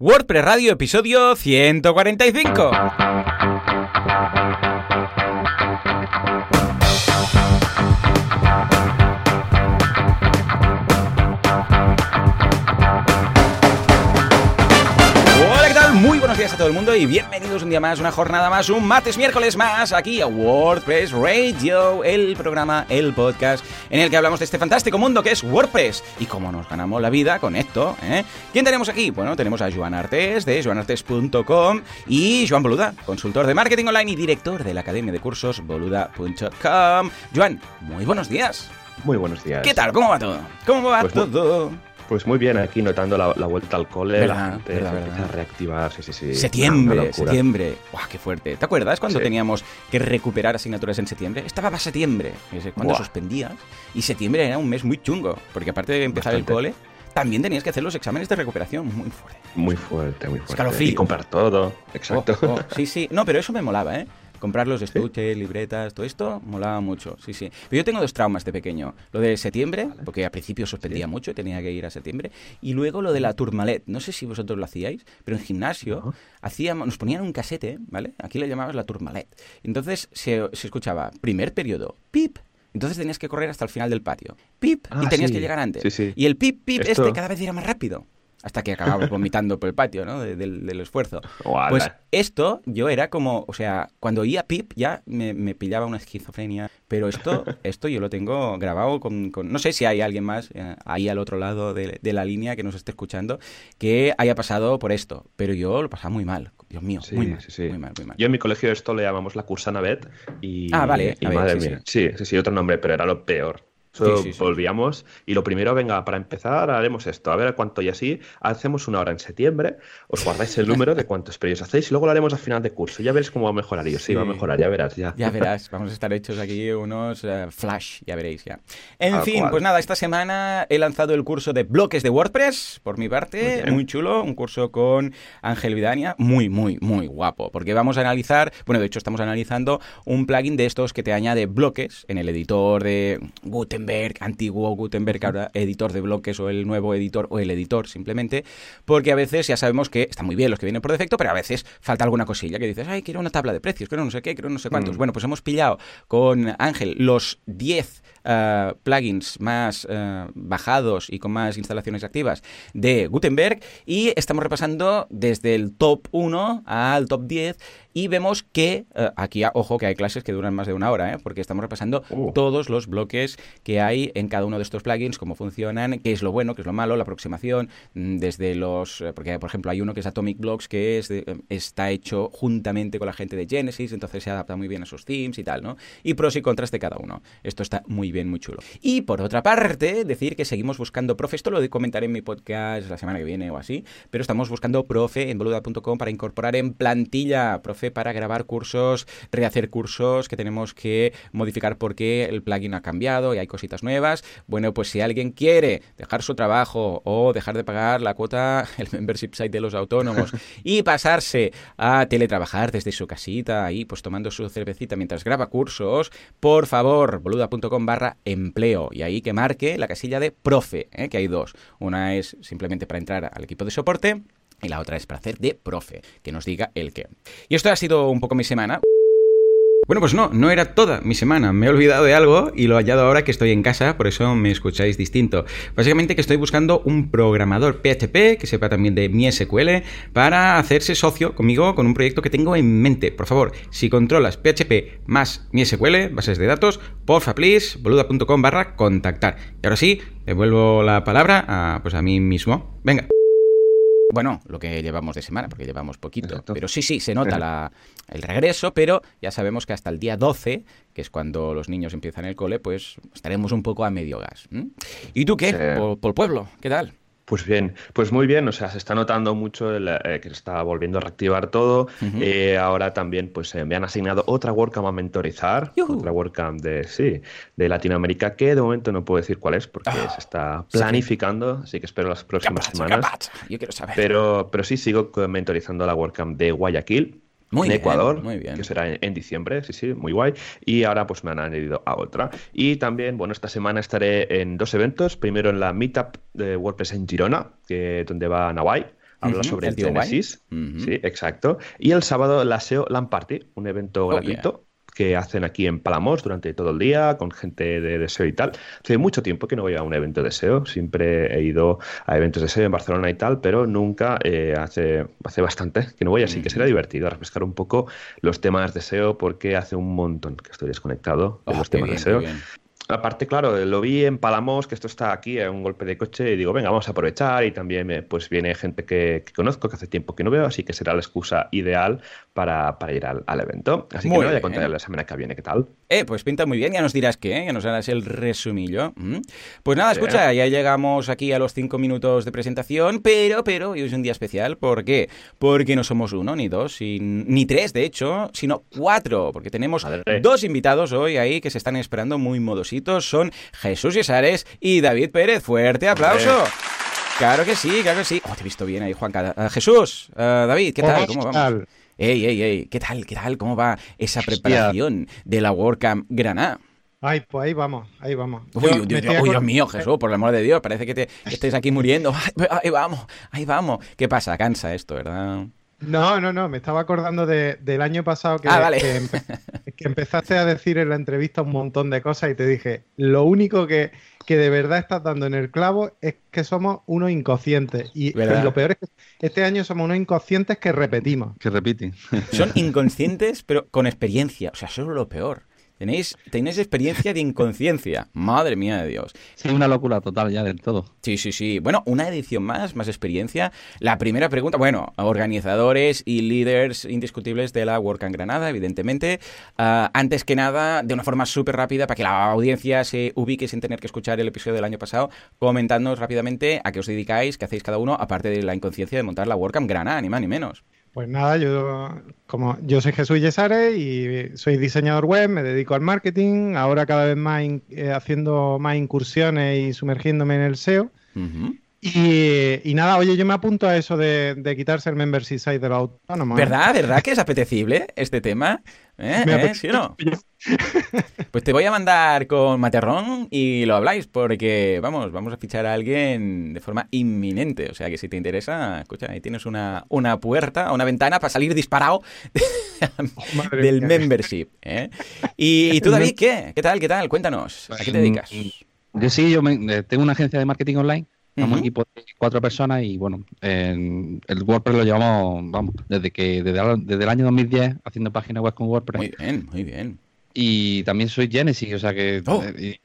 WordPress Radio, episodio 145. Todo el mundo y bienvenidos un día más, una jornada más, un martes, miércoles más, aquí a WordPress Radio, el programa, el podcast en el que hablamos de este fantástico mundo que es WordPress y cómo nos ganamos la vida con esto. ¿eh? ¿Quién tenemos aquí? Bueno, tenemos a Joan Artes de joanartes.com y Joan Boluda, consultor de marketing online y director de la academia de cursos boluda.com. Joan, muy buenos días. Muy buenos días. ¿Qué tal? ¿Cómo va todo? ¿Cómo va Pues todo? Pues muy bien, aquí notando la, la vuelta al cole, Verdad, la gente verdad, empieza a reactivar, sí, sí, sí. Septiembre, septiembre. ¡Guau, qué fuerte! ¿Te acuerdas cuando Sí. teníamos que recuperar asignaturas en septiembre? Estaba para septiembre, cuando Buah. suspendías. Y septiembre era un mes muy chungo, porque aparte de empezar el cole, también tenías que hacer los exámenes de recuperación muy fuerte. Muy fuerte, muy fuerte. Escalofrío. Y comprar todo, exacto. Oh, oh, sí, sí. No, pero eso me molaba, ¿eh? Comprar los estuches, libretas, todo esto molaba mucho, sí, sí. Pero yo tengo dos traumas de pequeño. Lo de septiembre, porque al principio suspendía mucho y tenía que ir a septiembre. Y luego lo de la turmalet. No sé si vosotros lo hacíais, pero en gimnasio No. hacíamos, nos ponían un casete, ¿vale? Aquí le llamabas la turmalet. Entonces se, se escuchaba, primer periodo, pip. Entonces tenías que correr hasta el final del patio. Pip. y Ah, tenías sí. que llegar antes. Sí, sí. Y el pip, pip Esto- este cada vez era más rápido. Hasta que acababas vomitando por el patio, ¿no? De- del, del esfuerzo. Pues esto yo era como, o sea, cuando oía Pip ya me, me pillaba una esquizofrenia, pero esto, esto yo lo tengo grabado con, con- no sé si hay alguien más eh, ahí al otro lado de, de la línea que nos esté escuchando que haya pasado por esto, pero yo lo pasaba muy mal, Dios mío, Sí, muy mal, sí, sí. muy mal, muy mal. Yo en mi colegio esto le llamamos la cursana Bet y, Ah, vale, y a ver, madre sí, mía. Sí. sí, sí, otro nombre, pero era lo peor. So, Sí, volvíamos y lo primero, venga, para empezar haremos esto, a ver cuánto y así, hacemos una hora en septiembre, os guardáis el número de cuántos periodos hacéis y luego lo haremos al final de curso, ya veréis cómo va a mejorar. Y yo, sí, va a mejorar, ya verás, ya. Ya verás, vamos a estar hechos aquí unos eh, flash, ya veréis ya. En fin, cual. pues nada, esta semana he lanzado el curso de bloques de WordPress, por mi parte, muy, chulo, un curso con Ángel Vidania, muy, muy, muy guapo, porque vamos a analizar, bueno, de hecho estamos analizando un plugin de estos que te añade bloques en el editor de Gutenberg, antiguo Gutenberg, ahora editor de bloques o el nuevo editor o el editor simplemente, porque a veces ya sabemos que están muy bien los que vienen por defecto, pero a veces falta alguna cosilla que dices, ay, quiero una tabla de precios, quiero no sé qué, quiero no sé cuántos. Mm. Bueno, pues hemos pillado con Ángel los 10 eh, plugins más eh, bajados y con más instalaciones activas de Gutenberg y estamos repasando desde el top 1 al top 10 y vemos que eh, aquí, ah, ojo, que hay clases que duran más de una hora, ¿eh? porque estamos repasando Uh. todos los bloques que hay en cada uno de estos plugins, cómo funcionan, qué es lo bueno, qué es lo malo, la aproximación, mm, desde los... Porque, por ejemplo, hay uno que es Atomic Blocks, que es de- eh, está hecho juntamente con la gente de Genesis, entonces se adapta muy bien a sus themes y tal, ¿no? Y pros y contras de cada uno. Esto está muy bien, muy chulo. Y por otra parte, decir que seguimos buscando profe, esto lo comentaré en mi podcast la semana que viene o así, pero estamos buscando profe en boluda.com para incorporar en plantilla, profe para grabar cursos, rehacer cursos que tenemos que modificar porque el plugin ha cambiado y hay cositas nuevas. Bueno, pues si alguien quiere dejar su trabajo o dejar de pagar la cuota, el membership site de los autónomos y pasarse a teletrabajar desde su casita, ahí pues tomando su cervecita mientras graba cursos, por favor, boluda.com barra empleo y ahí que marque la casilla de profe, ¿eh? que hay dos. Una es simplemente para entrar al equipo de soporte y la otra es para hacer de profe, que nos diga el qué. Y esto ha sido un poco mi semana. Bueno, pues no, no era toda mi semana. Me he olvidado de algo y lo he hallado ahora que estoy en casa, por eso me escucháis distinto. Básicamente que estoy buscando un programador PHP que sepa también de mi SQL para hacerse socio conmigo con un proyecto que tengo en mente. Por favor, si controlas PHP más mi SQL, bases de datos, porfa please, boluda.com barra contactar. Y ahora sí, devuelvo la palabra a, pues a mí mismo. Venga. Bueno, lo que llevamos de semana, porque llevamos poquito. Exacto. Pero sí, sí, se nota la- el regreso, pero ya sabemos que hasta el día 12, que es cuando los niños empiezan el cole, pues estaremos un poco a medio gas. ¿Y tú qué? Sí. Por, por el pueblo, ¿qué tal? Pues bien, pues muy bien, o sea, se está notando mucho el, eh, que se está volviendo a reactivar todo. Eh, ahora también pues eh, me han asignado otra WordCamp a mentorizar, Yujú. otra WordCamp de, sí, de Latinoamérica, que de momento no puedo decir cuál es porque Ah, se está sí. planificando, así que espero las ¿Qué próximas semanas. pasa? Yo quiero saber. Pero, pero sí sigo mentorizando la WordCamp de Guayaquil, Muy en bien, Ecuador, muy bien. que será en, en diciembre, sí, sí, muy guay. Y ahora pues me han añadido a otra. Y también, bueno, esta semana estaré en dos eventos. Primero en la Meetup de WordPress en Girona, que, donde va Nawai habla sobre el Genesis. Sí, exacto. Y el sábado la SEO LAN Party, un evento oh, gratuito que hacen aquí en Palamos durante todo el día con gente de, deseo y tal. Hace mucho tiempo que no voy a un evento de SEO, siempre he ido a eventos de SEO en Barcelona y tal, pero nunca eh, hace, hace bastante que no voy, así que será divertido refrescar un poco los temas de SEO porque hace un montón que estoy desconectado de oh, los temas de SEO. Aparte, claro, lo vi en Palamos, que esto está aquí, a un golpe de coche, y digo, venga, vamos a aprovechar. Y también eh, pues viene gente que, conozco, que hace tiempo que no veo, así que será la excusa ideal para, ir al, evento. Así que me voy a contar la semana que viene qué tal. Eh, pues pinta muy bien, ya nos dirás qué, ya nos harás el resumillo. Mm. Pues nada, escucha, ya llegamos aquí a los cinco minutos de presentación, pero, pero, hoy es un día especial. ¿Por qué? Porque no somos uno, ni dos, ni tres, de hecho, sino cuatro, porque tenemos dos invitados hoy ahí que se están esperando muy modositos son Jesús Yesares y David Pérez. Fuerte aplauso. Claro que sí, claro que sí. Oh, te he visto bien ahí, Juan. Uh, Jesús, uh, David, ¿qué tal? ¿Cómo vamos? Ey, ey, ey, ¿qué tal? ¿Qué tal? ¿Cómo va esa preparación de la WordCamp Granada? Ay, pues ahí vamos, ahí vamos. Uy, Dios, Dios, mío, Jesús, por el amor de Dios, parece que, te, estés aquí muriendo. ahí vamos, ahí vamos. ¿Qué pasa? Cansa esto, ¿verdad? No, no, no, me estaba acordando del año pasado que, ah, que, empezaste a decir en la entrevista un montón de cosas y te dije, lo único que, que de verdad estás dando en el clavo es que somos unos inconscientes. Y, lo peor es que este año somos unos inconscientes que repetimos. Que repiten. Son inconscientes, pero con experiencia. O sea, eso es lo peor. Tenéis, tenéis experiencia de inconsciencia. Madre mía de Dios. Sí, una locura total ya del todo. Sí, sí, sí. Bueno, una edición más, más experiencia. La primera pregunta, bueno, organizadores y líderes indiscutibles de la WordCamp Granada, evidentemente. Ah, antes que nada, de una forma súper rápida, para que la audiencia se ubique sin tener que escuchar el episodio del año pasado, comentadnos rápidamente a qué os dedicáis, qué hacéis cada uno, aparte de la inconsciencia de montar la WordCamp Granada, ni más ni menos. Pues nada, yo como yo soy Jesús Yesare y soy diseñador web, me dedico al marketing, ahora cada vez más eh, haciendo más incursiones y sumergiéndome en el SEO. Y, nada, oye, yo me apunto a eso de, quitarse el membership site de los autónomos. ¿Verdad? ¿Verdad que es apetecible este tema? ¿Eh? ¿Eh? ¿Sí o no? Pues te voy a mandar con Materrón y lo habláis, porque vamos, vamos a fichar a alguien de forma inminente. O sea que si te interesa, escucha, ahí tienes una, una puerta, una ventana para salir disparado del membership. ¿eh? ¿Y, tú, David, qué? ¿Qué tal? ¿Qué tal? Cuéntanos. ¿A qué te dedicas? Yo sí, yo tengo una agencia de marketing online Somos un equipo de cuatro personas y bueno, el WordPress lo llevamos, vamos, desde que desde, desde el año 2010 haciendo páginas web con WordPress. Muy bien, muy bien. Y también soy Genesis, o sea que... Oh. Eh,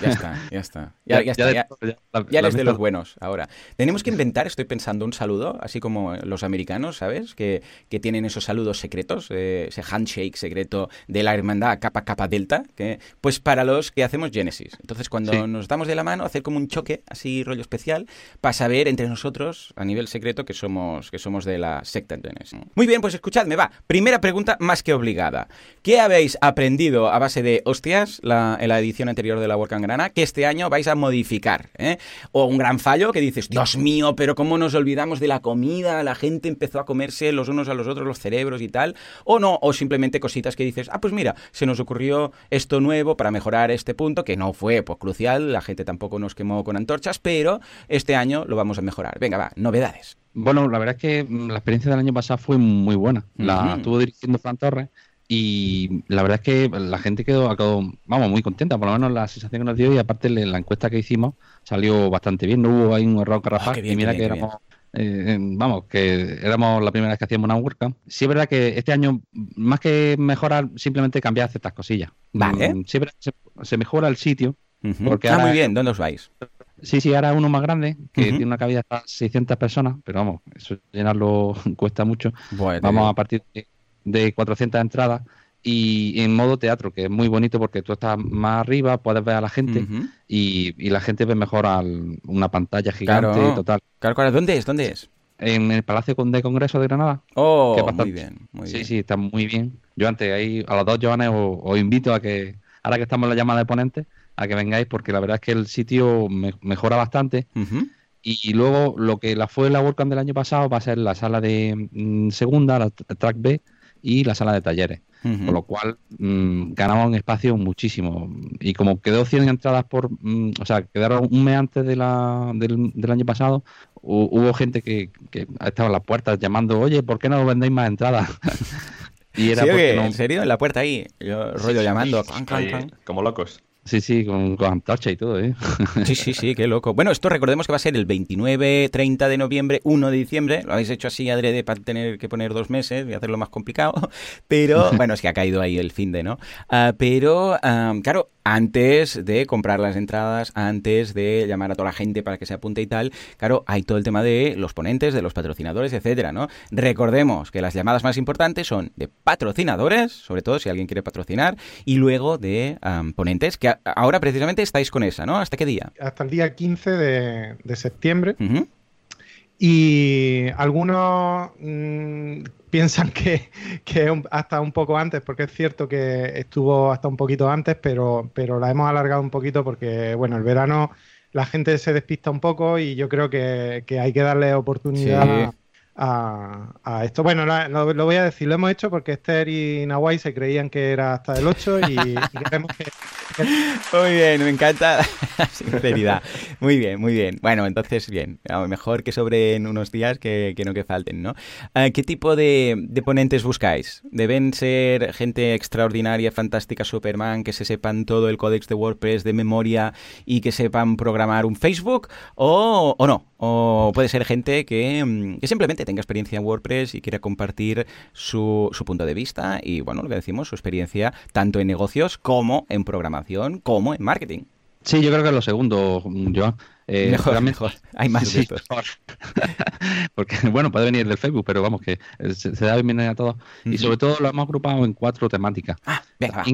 ya está, ya está. Ya, está, ya, eres de los buenos ahora. Tenemos que inventar, estoy pensando, un saludo, así como los americanos, ¿sabes? Que, que tienen esos saludos secretos, eh, ese handshake secreto de la hermandad capa capa delta, que pues para los que hacemos Genesis. Entonces, cuando nos damos de la mano, hacer como un choque, así rollo especial, para saber entre nosotros, a nivel secreto, que somos, que somos de la secta Genesis. Muy bien, pues escuchadme, va. Primera pregunta más que obligada. ¿Qué habéis aprendido a base de hostias la, en la edición anterior de la WordCamp Grana que este año vais a modificar? ¿eh? O un gran fallo que dices, Dios mío, pero ¿cómo nos olvidamos de la comida? La gente empezó a comerse los unos a los otros los cerebros y tal. O no, o simplemente cositas que dices, ah, pues mira, se nos ocurrió esto nuevo para mejorar este punto, que no fue pues, crucial, la gente tampoco nos quemó con antorchas, pero este año lo vamos a mejorar. Venga, va, novedades. Bueno, la verdad es que la experiencia del año pasado fue muy buena. La estuvo dirigiendo Fran Torres y la verdad es que la gente quedó, vamos, muy contenta, por lo menos la sensación que nos dio y aparte la encuesta que hicimos salió bastante bien, no hubo ahí un error carrafal ah, y mira que éramos, eh, vamos, que éramos la primera vez que hacíamos una WordCamp. Sí es verdad que este año, más que mejorar, simplemente cambiar ciertas cosillas. Vale. Mm, siempre se, mejora el sitio. porque ah, muy bien, ¿dónde os vais? Sí, sí, ahora uno más grande, que tiene una cabida para 600 personas, pero vamos, eso llenarlo cuesta mucho. vamos a partir de de 400 entradas y en modo teatro, que es muy bonito porque tú estás más arriba, puedes ver a la gente y, la gente ve mejor al, una pantalla gigante total. Claro, claro, ¿dónde es? ¿Dónde es? En el Palacio de Congreso de Granada. Oh, muy bien, muy sí, Sí, está muy bien. Yo antes, ahí a los dos Joanes os, invito a que, ahora que estamos en la llamada de ponentes, a que vengáis porque la verdad es que el sitio mejora bastante. Y, luego lo que la fue la WordCamp del año pasado va a ser la sala de mm, segunda, la track B, y la sala de talleres. con lo cual mm, ganaba un espacio muchísimo. Y como quedó 100 entradas por, mm, o sea, quedaron un mes antes de la, del, año pasado, hubo gente que, que estaba en las puertas llamando, oye, ¿por qué no vendéis más entradas? y era porque ¿En serio? En la puerta ahí, yo rollo llamando, como locos. Sí, sí, con, con antorcha y todo, ¿eh? Sí, sí, sí, qué loco. Bueno, esto recordemos que va a ser el 29, 30 de noviembre, 1 de diciembre. Lo habéis hecho así adrede para tener que poner dos meses y hacerlo más complicado. Pero, bueno, es que ha caído ahí el fin de, ¿no? Ah, pero, claro, antes de comprar las entradas, antes de llamar a toda la gente para que se apunte y tal, claro, hay todo el tema de los ponentes, de los patrocinadores, etcétera, ¿no? Recordemos que las llamadas más importantes son de patrocinadores, sobre todo si alguien quiere patrocinar, y luego de ponentes, que ahora precisamente estáis con esa, ¿no? ¿Hasta qué día? Hasta el día 15 de, septiembre. Y algunos mm, piensan que, que, hasta un poco antes, porque es cierto que estuvo hasta un poquito antes, pero, pero la hemos alargado un poquito porque, bueno, el verano la gente se despista un poco y yo creo que, hay que darle oportunidad a, esto. Bueno, lo, voy a decir, lo hemos hecho porque Esther y Nawai se creían que era hasta el 8 y, queremos que, Muy bien, me encanta la sinceridad. Muy bien, muy bien. Bueno, entonces, bien, mejor que sobren unos días que, no que falten, ¿no? Ah, ¿Qué tipo de, de, ponentes buscáis? ¿Deben ser gente extraordinaria, fantástica, Superman, que se sepan todo el códex de WordPress de memoria y que sepan programar un Facebook? ¿O, o no? ¿O puede ser gente que, mm, que simplemente tenga experiencia en WordPress y quiera compartir su, su punto de vista y, bueno, lo que decimos, su experiencia tanto en negocios como en programación, como en marketing. Sí, yo creo que es lo segundo, Joan. Eh, mejor, mejor. Hay más sí, Porque, bueno, puede venir del Facebook, pero vamos, que se, da bienvenida a todos. Y sobre todo lo hemos agrupado en cuatro temáticas. Ah, venga,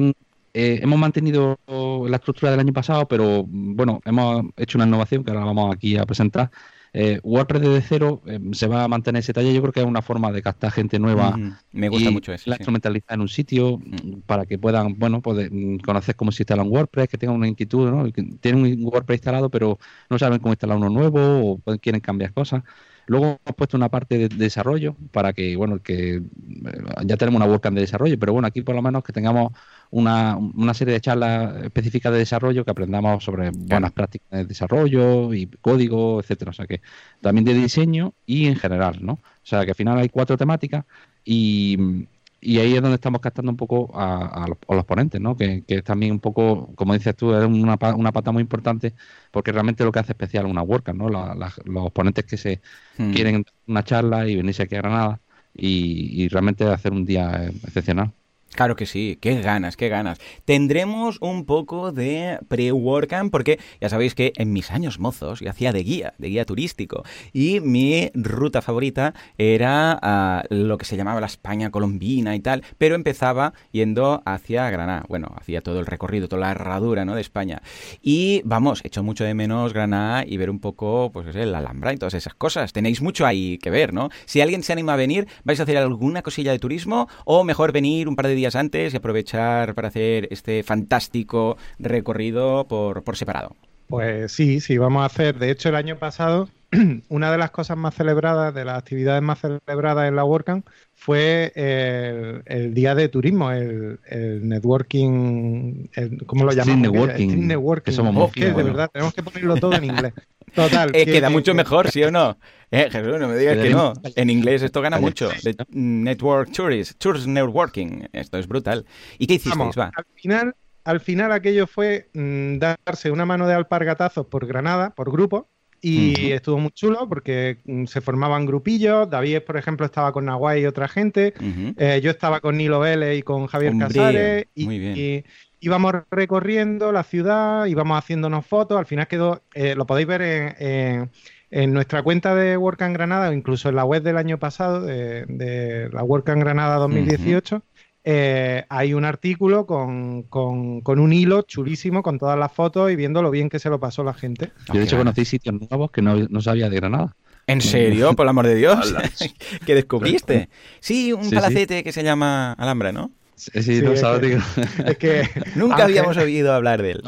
eh, hemos mantenido la estructura del año pasado, pero bueno, hemos hecho una innovación que ahora vamos aquí a presentar, eh, WordPress desde cero eh, se va a mantener ese taller. Yo creo que es una forma de captar gente nueva. Me gusta mucho eso. La instrumentalizar en un sitio mm, para que puedan, bueno, poder mm, conocer cómo se instala un WordPress, que tengan una inquietud, ¿no? Tienen un WordPress instalado, pero no saben cómo instalar uno nuevo o quieren cambiar cosas. Luego hemos puesto una parte de, desarrollo para que, bueno, que eh, ya tenemos una WordCamp de desarrollo, pero bueno, aquí por lo menos que tengamos una, una serie de charlas específicas de desarrollo que aprendamos sobre buenas prácticas de desarrollo y código, etcétera. O sea que también de diseño y en general, ¿no? O sea que al final hay cuatro temáticas y, y ahí es donde estamos captando un poco a, los, ponentes, ¿no? Que, que, también un poco, como dices tú, es una, una pata muy importante porque realmente lo que hace especial una WordCamp, ¿no? los ponentes que se hmm. quieren una charla y venirse aquí a Granada y, y realmente hacer un día excepcional. Claro que sí, qué ganas, qué ganas. Tendremos un poco de pre-workcamp porque ya sabéis que en mis años mozos yo hacía de guía, de guía turístico y mi ruta favorita era ah, lo que se llamaba la España colombina y tal, pero empezaba yendo hacia Granada. Bueno, hacía todo el recorrido, toda la herradura ¿no? de España. Y vamos, echo mucho de menos Granada y ver un poco pues la Alhambra y todas esas cosas. Tenéis mucho ahí que ver, ¿no? Si alguien se anima a venir, ¿vais a hacer alguna cosilla de turismo o mejor venir un par de días antes y aprovechar para hacer este fantástico recorrido por, por separado. Pues sí, sí, vamos a hacer. De hecho, el año pasado, una de las cosas más celebradas, de las actividades más celebradas en la WordCamp, fue el, día de turismo, el, networking, ¿cómo lo llamamos? networking. networking. somos de verdad, tenemos que ponerlo todo en inglés. Total. Eh, queda mucho mejor, ¿sí o no? Eh, Jesús, no me digas que no. En inglés esto gana mucho. network Tourist, Tours Networking. Esto es brutal. ¿Y qué hicisteis? Va. Al final, al final aquello fue mm, darse una mano de alpargatazos por Granada, por grupo, y estuvo muy chulo porque mm, se formaban grupillos. David, por ejemplo, estaba con Nahuay y otra gente. Eh, yo estaba con Nilo Vélez y con Javier Casares. Y, íbamos recorriendo la ciudad, íbamos haciéndonos fotos. Al final quedó, eh, lo podéis ver en, en, nuestra cuenta de Work Granada o incluso en la web del año pasado, de, la Work Granada 2018. Eh, hay un artículo con, un hilo chulísimo con todas las fotos y viendo lo bien que se lo pasó la gente. Yo de hecho conocí sitios nuevos que no, sabía de Granada. ¿En serio? Por el amor de Dios. ¿Qué descubriste? Sí, un palacete que se llama Alhambra, ¿no? Sí, sí, no sabes, es que Nunca habíamos oído hablar de él.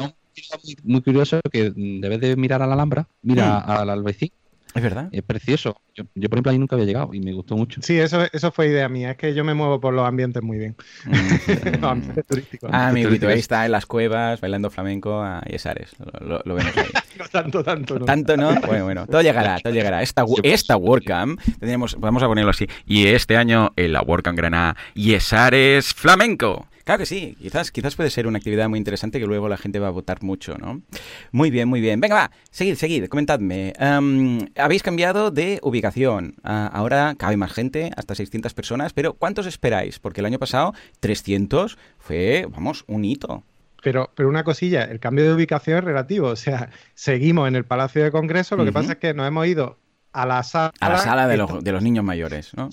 muy curioso que debes de mirar a la Alhambra, mira mm. al Albaicín Es verdad. Es precioso. Yo, por ejemplo, ahí nunca había llegado y me gustó mucho. Sí, eso, eso fue idea mía. Es que yo me muevo por los ambientes muy bien. los ambientes turísticos. Ah, amiguito, ahí está en las cuevas bailando flamenco a Yesares. Lo, vemos ahí. no tanto, tanto, ¿no? Tanto, ¿no? Bueno, bueno. Todo llegará, todo llegará. Esta, esta WordCamp, tendríamos, vamos a ponerlo así. Y este año en la WordCamp Granada, Yesares Flamenco. Claro que sí, quizás, quizás puede ser una actividad muy interesante que luego la gente va a votar mucho, ¿no? Muy bien, muy bien. Venga, va, seguid, seguid, comentadme. Em, habéis cambiado de ubicación. Ah, ahora cabe más gente, hasta 600 personas, pero ¿cuántos esperáis? Porque el año pasado 300 fue, vamos, un hito. Pero, pero una cosilla, el cambio de ubicación es relativo. O sea, seguimos en el Palacio de Congreso, lo que pasa es que nos hemos ido a la sala... A la sala de los, de los niños mayores, ¿no?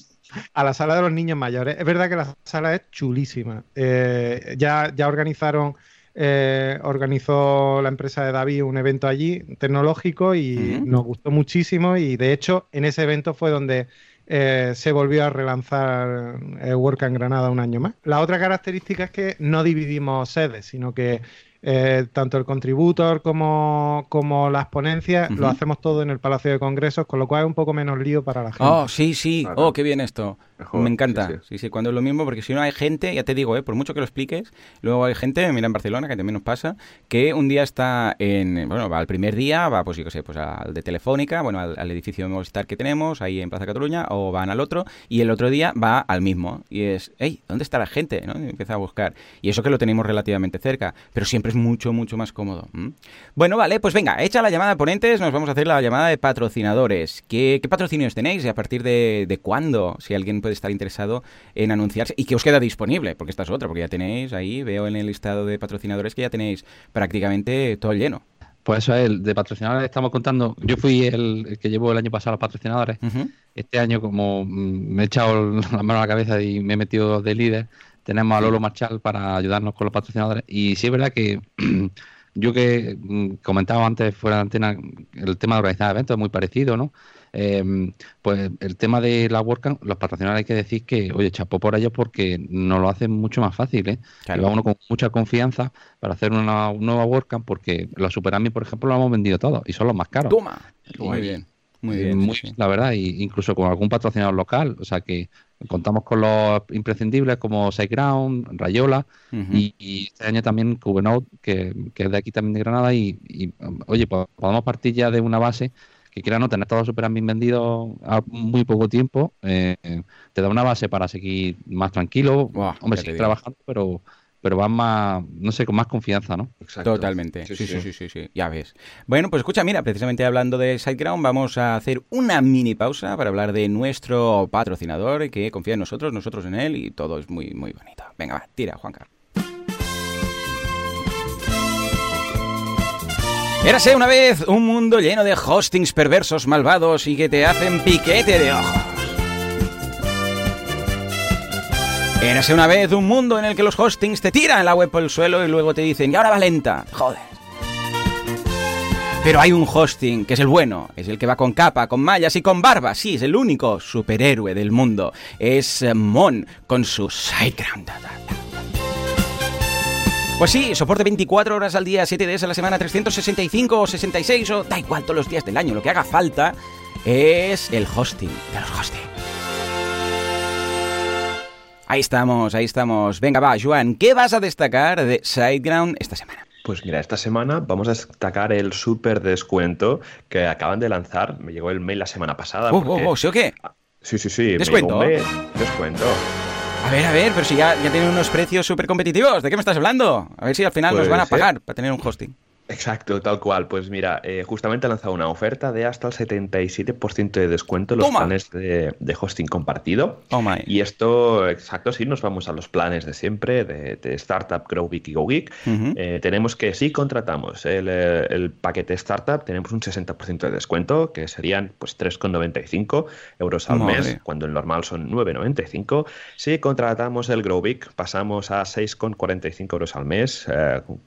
a la sala de los niños mayores. Es verdad que la sala es chulísima. Eh, ya, ya organizaron, eh, organizó la empresa de David un evento allí tecnológico y nos gustó muchísimo y de hecho en ese evento fue donde eh, se volvió a relanzar el Work en Granada un año más. La otra característica es que no dividimos sedes, sino que eh, tanto el contributor como, como las ponencias lo hacemos todo en el Palacio de Congresos, con lo cual es un poco menos lío para la gente. Oh, sí, sí. Oh, qué bien esto. Me encanta. Sí sí. cuando es lo mismo, porque si no hay gente, ya te digo, eh, por mucho que lo expliques, luego hay gente, mira en Barcelona, que también nos pasa, que un día está en, bueno, va al primer día, va pues yo qué sé, pues al de Telefónica, bueno, al, edificio de Movistar que tenemos ahí en Plaza Cataluña, o van al otro, y el otro día va al mismo. Y es, hey, ¿dónde está la gente? ¿no? Y empieza a buscar. Y eso que lo tenemos relativamente cerca, pero siempre es mucho, mucho más cómodo. Bueno, vale, pues venga, hecha la llamada de ponentes, nos vamos a hacer la llamada de patrocinadores. ¿Qué, qué patrocinios tenéis y a partir de, de cuándo? Si alguien puede estar interesado en anunciarse y que os queda disponible, porque esta es otra, porque ya tenéis ahí, veo en el listado de patrocinadores que ya tenéis prácticamente todo lleno. Pues eso es, de patrocinadores estamos contando. Yo fui el, que llevo el año pasado a los patrocinadores. Este año, como mm, me he echado la mano a la cabeza y me he metido de líder, tenemos a Lolo Marchal para ayudarnos con los patrocinadores. Y sí es verdad que yo que mm, comentaba antes fuera de antena, el tema de organizar eventos es muy parecido, ¿no? Eh, pues el tema de la WordCamp, los patrocinadores hay que decir que, oye, chapó por ellos porque nos lo hacen mucho más fácil, ¿eh? va uno con mucha confianza para hacer una nueva WordCamp porque los Superami, por ejemplo, lo hemos vendido todos y son los más caros. Toma. Muy bien. Muy bien. La verdad, y incluso con algún patrocinador local, o sea que contamos con los imprescindibles como SiteGround, Rayola y, este año también Cubenode, que, que, es de aquí también de Granada y, y oye, pues podemos partir ya de una base que quiera no tener todo super bien vendido a muy poco tiempo, eh, te da una base para seguir más tranquilo, hombre, seguir trabajando, pero pero vas más, no sé, con más confianza, ¿no? Totalmente. Sí sí, sí sí sí, ya ves. Bueno, pues escucha, mira, precisamente hablando de SiteGround, vamos a hacer una mini pausa para hablar de nuestro patrocinador que confía en nosotros, nosotros en él y todo es muy, muy bonito. Venga, va, tira, Juan Carlos. Érase una vez un mundo lleno de hostings perversos, malvados y que te hacen piquete de ojos. Érase una vez un mundo en el que los hostings te tiran la web por el suelo y luego te dicen, y ahora va lenta. Joder. Pero hay un hosting que es el bueno, es el que va con capa, con mallas y con barba. Sí, es el único superhéroe del mundo. Es Mon con su SiteGround. Pues sí, soporte 24 horas al día, 7 días a la semana, 365 o 66 o da igual todos los días del año. Lo que haga falta es el hosting de los hosting. Ahí estamos, ahí estamos. Venga, va, Joan, ¿qué vas a destacar de SiteGround esta semana? Pues mira, esta semana vamos a destacar el súper descuento que acaban de lanzar. Me llegó el mail la semana pasada. Oh, oh, oh, ¿sí o qué? Sí, sí, sí. ¿Descuento? Descuento. A ver, a ver, pero si ya, ya tienen unos precios súper competitivos, ¿de qué me estás hablando? A ver si al final nos van a pagar para tener un hosting. Exacto, tal cual. Pues mira, eh, justamente ha lanzado una oferta de hasta el 77% de descuento en los planes de, hosting compartido. Oh my. Y esto, exacto, sí, nos vamos a los planes de siempre, de, Startup, Grow Geek y Go Geek. Eh, tenemos que, si contratamos eh, el, paquete Startup, tenemos un 60% de descuento, que serían pues 3,95 euros al mes, cuando el normal son 9,95. Si contratamos el Grow Geek, pasamos a 6,45 euros al mes,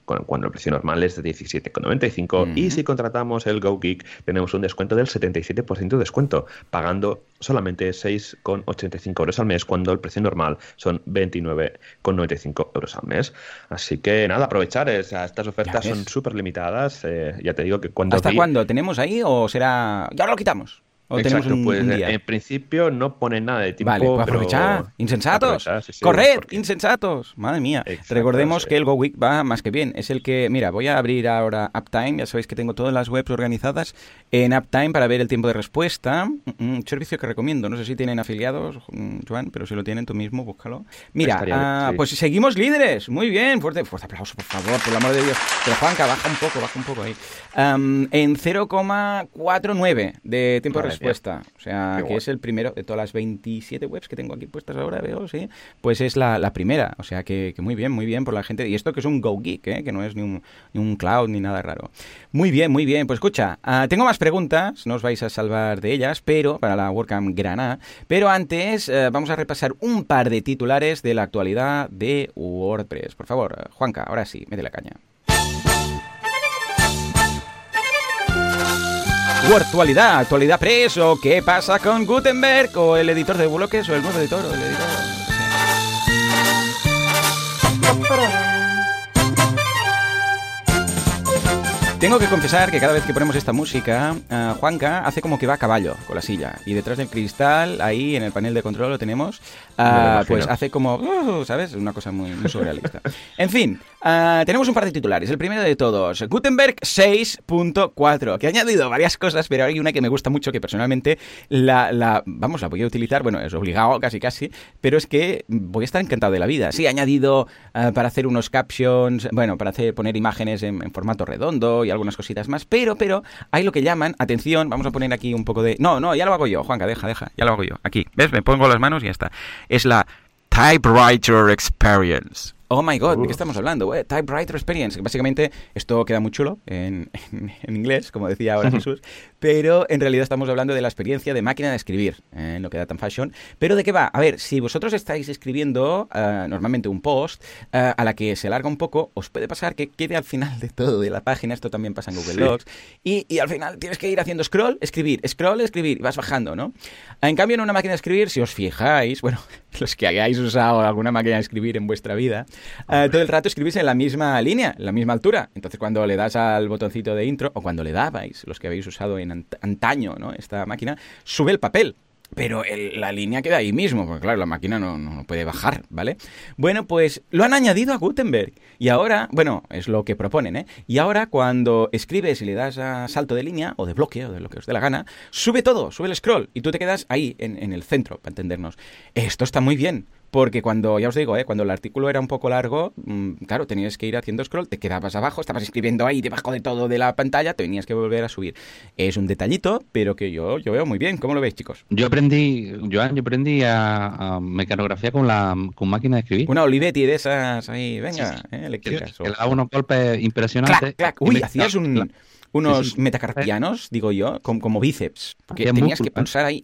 cuando el precio normal es de 17 7,95 y si contratamos el GoGeek tenemos un descuento del 77% de descuento, pagando solamente 6,85 euros al mes cuando el precio normal son 29,95 euros al mes. Así que nada, aprovechar, estas ofertas son súper limitadas, eh, ya te digo que cuando... ¿Hasta cuándo? ¿Tenemos ahí o será... ya lo quitamos? ¿O tenemos un, pues día? en principio no pone nada de tiempo. Vale, pues aprovechar. Insensatos. Corred, insensatos. Madre mía. Recordemos que el Go Week va más que bien. Es el que, mira, voy a abrir ahora Uptime. Ya sabéis que tengo todas las webs organizadas en Uptime para ver el tiempo de respuesta. Un servicio que recomiendo. No sé si tienen afiliados, mm, Joan, pero si lo tienen tú mismo, búscalo. Mira, ah, pues seguimos líderes. Muy bien. Fuerte, fuerte aplauso, por favor, por el amor de Dios. Pero Juanca, baja un poco, baja un poco ahí. en 0,49 de tiempo de respuesta. O sea, que es el primero de todas las 27 webs que tengo aquí puestas ahora, veo, sí. Pues es la, primera. O sea, que, muy bien, muy bien por la gente. Y esto que es un Go Geek, ¿eh? que no es ni un, ni un cloud ni nada raro. Muy bien, muy bien. Pues escucha, ah, tengo más preguntas, no os vais a salvar de ellas, pero para la WordCamp Granada. Pero antes eh, vamos a repasar un par de titulares de la actualidad de WordPress. Por favor, Juanca, ahora sí, mete la caña. Actualidad, actualidad preso, qué pasa con Gutenberg o el editor de bloques o el nuevo editor o el editor. Tengo que confesar que cada vez que ponemos esta música, uh, Juanca hace como que va a caballo con la silla. Y detrás del cristal, ahí en el panel de control lo tenemos, uh, pues hace como, uh, ¿sabes? Una cosa muy, muy surrealista. en fin, uh, tenemos un par de titulares. El primero de todos, Gutenberg 6.4, que ha añadido varias cosas, pero hay una que me gusta mucho, que personalmente la, la, vamos, la voy a utilizar, bueno, es obligado casi casi, pero es que voy a estar encantado de la vida. Sí, ha añadido para hacer unos captions, bueno, para hacer, poner imágenes en, en formato redondo y algunas cositas más, pero, pero hay lo que llaman, atención, vamos a poner aquí un poco de... No, no, ya lo hago yo, Juanca, deja, deja, ya lo hago yo. Aquí, ¿ves? Me pongo las manos y ya está. Es la Typewriter Experience. Oh my god, ¿de qué estamos hablando? typewriter Experience. Básicamente, esto queda muy chulo en, inglés, como decía ahora Jesús, pero en realidad estamos hablando de la experiencia de máquina de escribir, en eh, lo que da tan fashion. ¿Pero de qué va? A ver, si vosotros estáis escribiendo uh, normalmente un post uh, a la que se alarga un poco, os puede pasar que quede al final de todo de la página, esto también pasa en Google Docs, y, y, al final tienes que ir haciendo scroll, escribir, scroll, escribir, y vas bajando, ¿no? En cambio, en una máquina de escribir, si os fijáis, bueno, los que hayáis usado alguna máquina de escribir en vuestra vida, uh, todo el rato escribís en la misma línea, en la misma altura. Entonces, cuando le das al botoncito de intro, o cuando le dabais, los que habéis usado en antaño ¿no? esta máquina, sube el papel pero la línea queda ahí mismo, porque claro, la máquina no, no, puede bajar, ¿vale? Bueno, pues lo han añadido a Gutenberg. Y ahora, bueno, es lo que proponen, ¿eh? Y ahora cuando escribes y le das a salto de línea, o de bloque, o de lo que os dé la gana, sube todo, sube el scroll, y tú te quedas ahí, en el centro, para entendernos. Esto está muy bien, porque cuando, ya os digo, ¿eh? cuando el artículo era un poco largo, mm, claro, tenías que ir haciendo scroll, te quedabas abajo, estabas escribiendo ahí debajo de todo de la pantalla, tenías que volver a subir. Es un detallito, pero que yo, yo veo muy bien. ¿Cómo lo veis, chicos? Yo aprendí, Joan, yo aprendí a, mecanografía con la con máquina de escribir. Una Olivetti de esas ahí, venga, eh, eléctricas. Que da unos golpes impresionantes. Uy, hacías un unos metacarpianos, digo yo, como, bíceps. Porque tenías que pulsar ahí.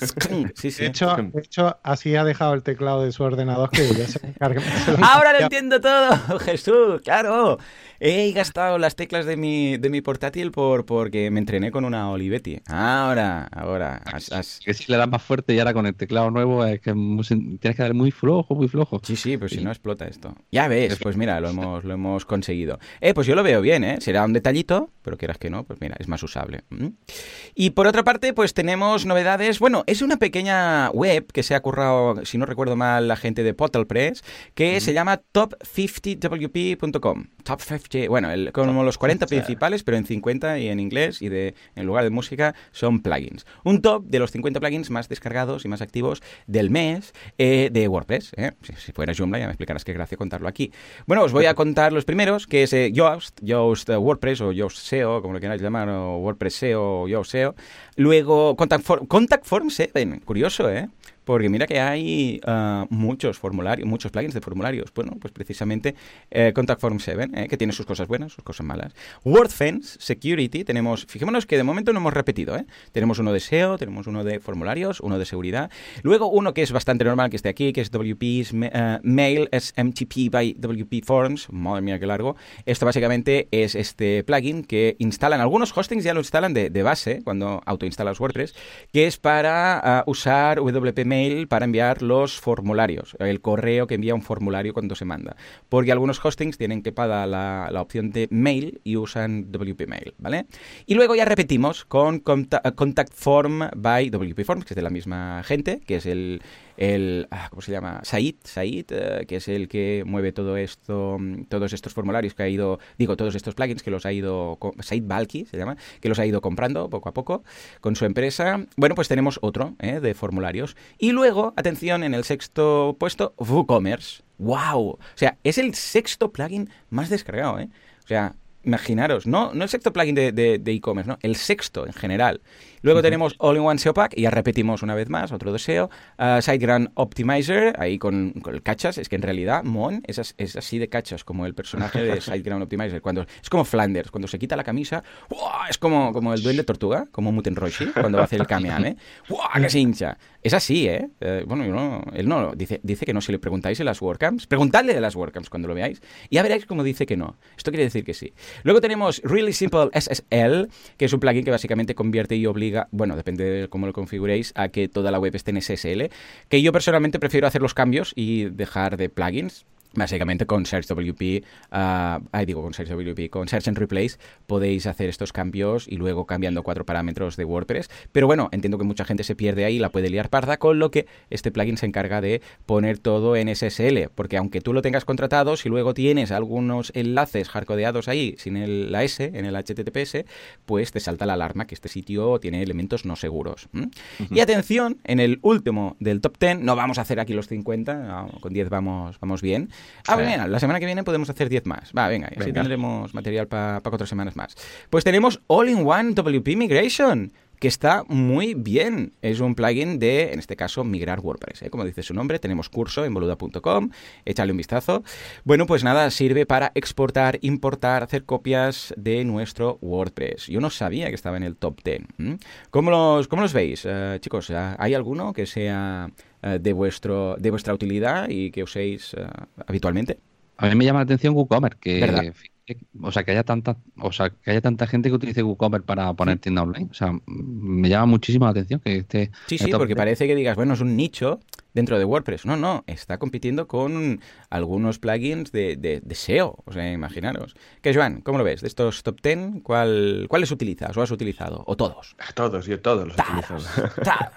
de, hecho, de hecho, así ha dejado el teclado de su ordenador que ya se carga. Ahora lo entiendo todo, Jesús, claro. He gastado las teclas de mi, de mi portátil por, porque me entrené con una Olivetti. Ahora, ahora. As, as. Que si le das más fuerte y ahora con el teclado nuevo es que tienes que dar muy flojo, muy flojo. Sí, sí, pues y... si no explota esto. Ya ves, pues mira, lo hemos, lo hemos conseguido. Eh, pues yo lo veo bien, ¿eh? Será un detallito, pero quieras que no, pues mira, es más usable. Mm. Y por otra parte, pues tenemos novedades. Bueno, es una pequeña web que se ha currado, si no recuerdo mal, la gente de Potel Press, que se llama top50wp.com. Top50 bueno, como los 40 principales, pero en 50 y en inglés y de, en lugar de música son plugins. Un top de los 50 plugins más descargados y más activos del mes eh, de WordPress. Eh. Si, si, fuera Joomla ya me explicarás qué gracia contarlo aquí. Bueno, os voy a contar los primeros, que es eh, Yoast, Yoast eh, WordPress o Yoast SEO, como lo queráis llamar, o WordPress SEO o Yoast SEO. Luego, Contact, for, contact Forms, curioso, ¿eh? Porque mira que hay ah, muchos formularios, muchos plugins de formularios. Bueno, pues precisamente eh, Contact Form 7, eh, que tiene sus cosas buenas, sus cosas malas. WordFence Security, tenemos, fijémonos que de momento no hemos repetido, ¿eh? Tenemos uno de SEO, tenemos uno de formularios, uno de seguridad. Luego uno que es bastante normal que esté aquí, que es WP's uh, Mail SMTP by WP Forms. Madre mía, qué largo. Esto básicamente es este plugin que instalan, algunos hostings ya lo instalan de, base cuando autoinstalas WordPress, que es para usar WP Para enviar los formularios, el correo que envía un formulario cuando se manda. Porque algunos hostings tienen que pagar la, la opción de mail y usan WP Mail, ¿vale? Y luego ya repetimos con Contact Form by WP Forms, que es de la misma gente, que es el, el ah, ¿cómo se llama? Said, Said eh, que es el que mueve todo esto, mm, todos estos formularios que ha ido, digo, todos estos plugins que los ha ido, Said Balki se llama, que los ha ido comprando poco a poco con su empresa. Bueno, pues tenemos otro ¿eh? de formularios. Y luego, atención, en el sexto puesto, WooCommerce. ¡Wow! O sea, es el sexto plugin más descargado, ¿eh? O sea, imaginaros, no, no el sexto plugin de e-commerce, no, el sexto en general. Luego tenemos All-in-One SEO Pack, y ya repetimos una vez más, otro deseo. Uh, SiteGround Optimizer, ahí con, el cachas, es que en realidad Mon es, así de cachas, como el personaje de SiteGround Optimizer. Cuando, es como Flanders, cuando se quita la camisa, es como, como el duende tortuga, como Muten Roshi, cuando va a hacer el Kamehameha. ¡Wow! Que se hincha. Es así, ¿eh? eh bueno, no, él no dice, dice que no si le preguntáis en las WordCamps. Preguntadle de las WordCamps cuando lo veáis. Y ya veréis cómo dice que no. Esto quiere decir que sí. Luego tenemos Really Simple SSL, que es un plugin que básicamente convierte y obliga bueno, depende de cómo lo configuréis, a que toda la web esté en SSL, que yo personalmente prefiero hacer los cambios y dejar de plugins, Básicamente con SearchWP, uh, digo con SearchWP, con Search and Replace podéis hacer estos cambios y luego cambiando cuatro parámetros de WordPress. Pero bueno, entiendo que mucha gente se pierde ahí y la puede liar parda, con lo que este plugin se encarga de poner todo en SSL, porque aunque tú lo tengas contratado, si luego tienes algunos enlaces hardcodeados ahí sin el, la S en el HTTPS, pues te salta la alarma que este sitio tiene elementos no seguros. Y atención, en el último del top 10, no vamos a hacer aquí los 50, con 10 vamos, vamos bien. Ah, bien, la semana que viene podemos hacer 10 más. Va, venga, y así tendremos material para cuatro semanas más. Pues tenemos All-in-One WP Migration que está muy bien. Es un plugin de, en este caso, migrar WordPress. ¿eh? Como dice su nombre, tenemos curso en boluda.com, échale un vistazo. Bueno, pues nada, sirve para exportar, importar, hacer copias de nuestro WordPress. Yo no sabía que estaba en el top 10. ¿Cómo, los, cómo los veis, eh, chicos? ¿Hay alguno que sea eh, de, vuestro, de vuestra utilidad y que uséis habitualmente. A mí me llama la atención WooCommerce, que, o sea, que haya tanta, o sea, que haya tanta gente que utilice WooCommerce para poner tienda online. O sea, me llama muchísimo la atención que este. Sí, sí, porque parece que digas, bueno, es un nicho, dentro de WordPress. No, no, está compitiendo con algunos plugins de, de, SEO. O sea, imaginaros. ¿Qué, Joan, cómo lo ves? De estos top 10, ¿cuál, ¿cuáles utilizas o has utilizado? ¿O todos? Todos, yo todos los utilizo.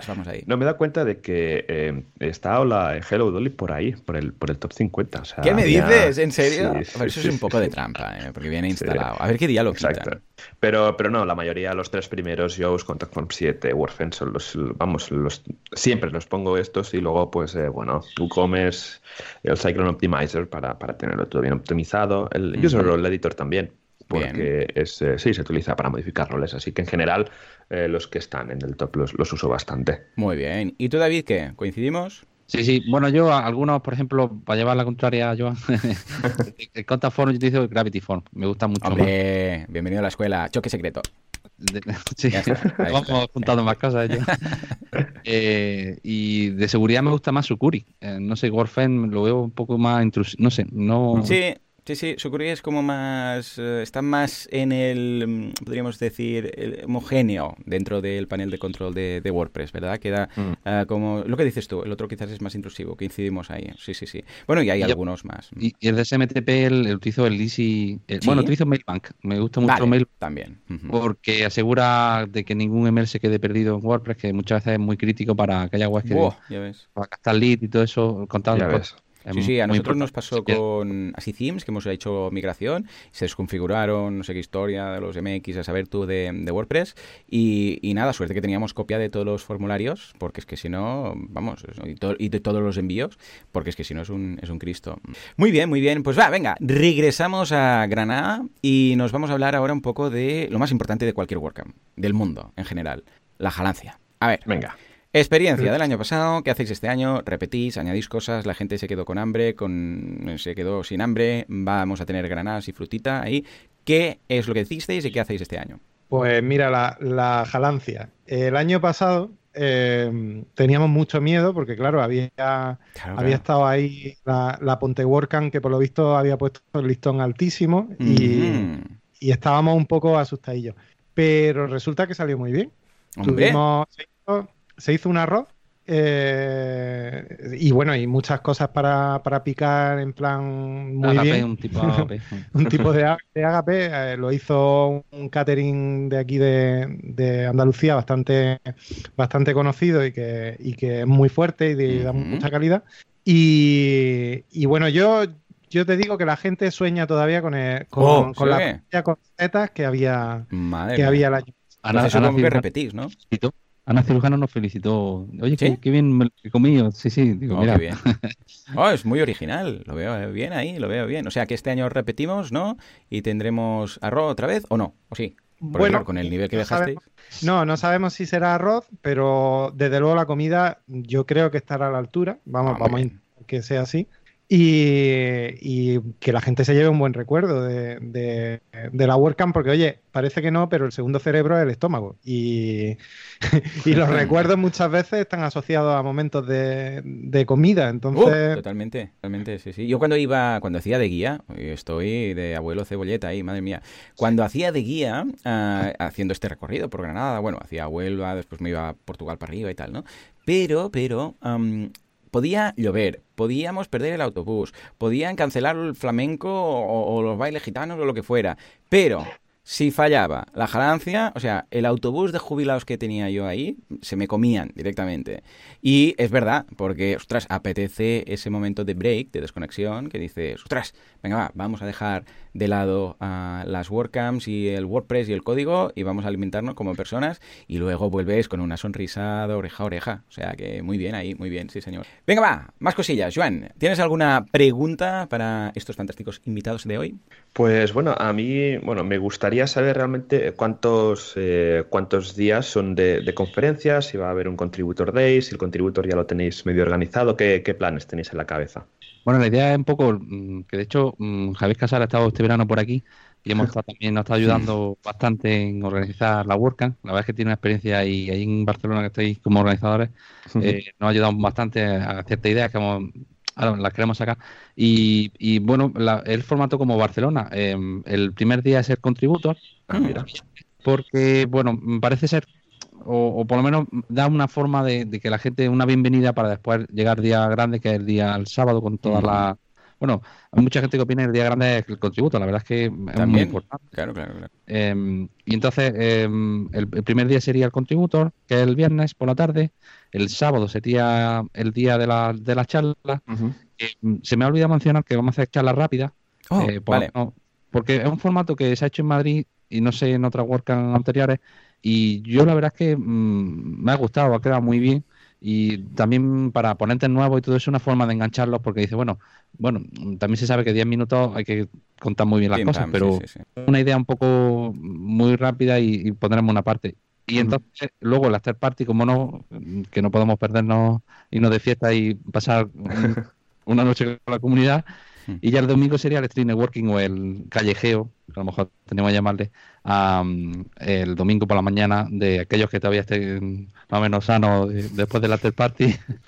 Vamos ahí. No me da cuenta de que eh, está la Hello Dolly por ahí, por el, por el top 50. ¿Qué me dices? ¿En serio? eso es un poco de trampa, ¿eh? porque viene instalado. A ver qué lo Exacto. Pero, pero no, la mayoría, los tres primeros, yo uso Contact Form 7, WordFence, son los, vamos, los, siempre los pongo estos y luego pues eh, bueno, tú comes el Cyclone Optimizer para, tenerlo todo bien optimizado, el User Role Editor también, porque es, eh, sí, se utiliza para modificar roles, así que en general eh, los que están en el top los, los uso bastante. Muy bien. ¿Y tú, David, qué? ¿Coincidimos? Sí, sí. Bueno, yo, algunos, por ejemplo, para llevar la contraria a Joan, el Contact Form yo utilizo el Gravity Form. Me gusta mucho. Hombre, bienvenido a la escuela. Choque secreto. sí, vamos juntando más cosas. eh, y de seguridad me gusta más Sucuri. Eh, no sé, Warframe lo veo un poco más intrusivo. No sé, no. Sí, Sí, sí, Sucuri es como más. Eh, está más en el. Mm, podríamos decir. homogéneo dentro del panel de control de, WordPress, ¿verdad? Queda mm. ah, como. Lo que dices tú, el otro quizás es más intrusivo, que incidimos ahí. Sí, sí, sí. Bueno, y hay algunos más. Y, el de SMTP, el, utilizo el Easy. Bueno, utilizo Mailbank. Me gusta mucho Mail. También. Porque asegura de que ningún email se quede perdido en WordPress, que muchas veces es muy crítico para que haya webs que. ya ves. Para gastar lead y todo eso, contando cosas. Sí, sí, a nosotros nos pasó con Así Themes, que hemos hecho migración, se desconfiguraron, no sé qué historia de los MX, a saber tú, de, WordPress, y, nada, suerte que teníamos copia de todos los formularios, porque es que si no, vamos, y, de todos los envíos, porque es que si no es un, es un Cristo. Muy bien, muy bien, pues va, venga, regresamos a Granada y nos vamos a hablar ahora un poco de lo más importante de cualquier WordCamp, del mundo en general, la jalancia. A ver, venga. Experiencia del año pasado, ¿qué hacéis este año? Repetís, añadís cosas, la gente se quedó con hambre, con, se quedó sin hambre, vamos a tener granadas y frutita ahí. ¿Qué es lo que hicisteis y qué hacéis este año? Pues mira, la, jalancia. El año pasado eh, teníamos mucho miedo porque, claro, había, había estado ahí la, Ponte WordCamp que por lo visto había puesto el listón altísimo y, estábamos un poco asustadillos. Pero resulta que salió muy bien. Tuvimos se hizo un arroz. Eh, y bueno, y muchas cosas para, para picar en plan muy bien. Un tipo, agape. un tipo de, de agape. Eh, lo hizo un catering de aquí de, de, Andalucía bastante, bastante conocido y que, y que es muy fuerte y de, da mucha calidad. Y, y, bueno, yo, yo te digo que la gente sueña todavía con, el, con, oh, con las que había, Madre que había el año. Ana como que repetís, ¿no? felicitó. Ana Cirujano nos felicitó. Oye, ¿Sí? qué, qué bien me lo he comido. Sí, sí, digo, Oh, mira. qué bien. Oh, es muy original, lo veo bien ahí, lo veo bien. O sea que este año repetimos, ¿no? Y tendremos arroz otra vez, ¿o no? ¿O sí? Porque, Bueno, claro, con el nivel que no dejasteis. sabemos- No, no sabemos si será arroz, pero desde luego la comida yo creo que estará a la altura. Vamos, Ah, vamos a que sea así. Y, y que la gente se lleve un buen recuerdo de, de, de la WordCamp, porque oye, parece que no, pero el segundo cerebro es el estómago. Y, y los recuerdos muchas veces están asociados a momentos de, de comida. Uh, Entonces, totalmente, totalmente, sí, sí. Yo cuando iba, cuando hacía de guía, estoy de abuelo cebolleta ahí, madre mía. Cuando hacía de guía, ah, haciendo este recorrido por Granada, bueno, hacía Huelva, después me iba a Portugal para arriba y tal, ¿no? Pero, pero, podía llover, podíamos perder el autobús, podían cancelar el flamenco o, los bailes gitanos o lo que fuera, pero si fallaba la jalancia, o sea, el autobús de jubilados que tenía yo ahí, se me comían directamente. Y es verdad, porque, ostras, apetece ese momento de break, de desconexión, que dices, ostras, venga, va, vamos a dejar de lado ah, las WordCamps y el WordPress y el código y vamos a alimentarnos como personas y luego vuelves con una sonrisa de oreja a oreja. O sea que muy bien ahí, muy bien, sí señor. Venga, va, más cosillas. Joan, ¿tienes alguna pregunta para estos fantásticos invitados de hoy? Pues bueno, a mí, bueno, me gustaría saber realmente cuántos, eh, cuántos días son de, conferencias, si va a haber un Contributor Day, si el Contributor ya lo tenéis medio organizado, ¿qué, qué planes tenéis en la cabeza? Bueno, la idea es un poco, mm, que de hecho mm, Javier Casar ha estado este verano por aquí y hemos estado, también nos está ayudando bastante en organizar la WordCamp. La verdad es que tiene una experiencia y ahí en Barcelona que estáis como organizadores, eh, nos ha ayudado bastante a ciertas ideas que hemos, ahora las queremos sacar. Y, y bueno, la, el formato como Barcelona, eh, el primer día es el contributor, Ah, porque bueno, parece ser o, o, por lo menos da una forma de, de, que la gente, una bienvenida para después llegar día grande, que es el día el sábado, con toda la. Bueno, hay mucha gente que opina que el día grande es el contributo, la verdad es que es También, muy importante. Claro, claro, claro. Eh, y entonces, eh, el, el, primer día sería el contributor, que es el viernes por la tarde. El sábado sería el día de la, de la charla. Uh -huh. eh, se me ha olvidado mencionar que vamos a hacer charlas rápidas. Oh, por, vale. no, porque es un formato que se ha hecho en Madrid y no sé en otras WordCamp anteriores. Y yo la verdad es que mmm, me ha gustado, ha quedado muy bien. Y también para ponentes nuevos y todo eso es una forma de engancharlos porque dice, bueno, bueno, también se sabe que 10 minutos hay que contar muy bien las cosas, pero sí, sí, sí. una idea un poco muy rápida y, y pondremos una parte. Y entonces, luego el after party, como no, que no podemos perdernos, irnos de fiesta y pasar un- una noche con la comunidad. Hmm. Y ya el domingo sería el street networking o el callejeo, que a lo mejor tenemos que llamarle, am, el domingo por la mañana de aquellos que todavía estén más o menos sanos de- después del after party.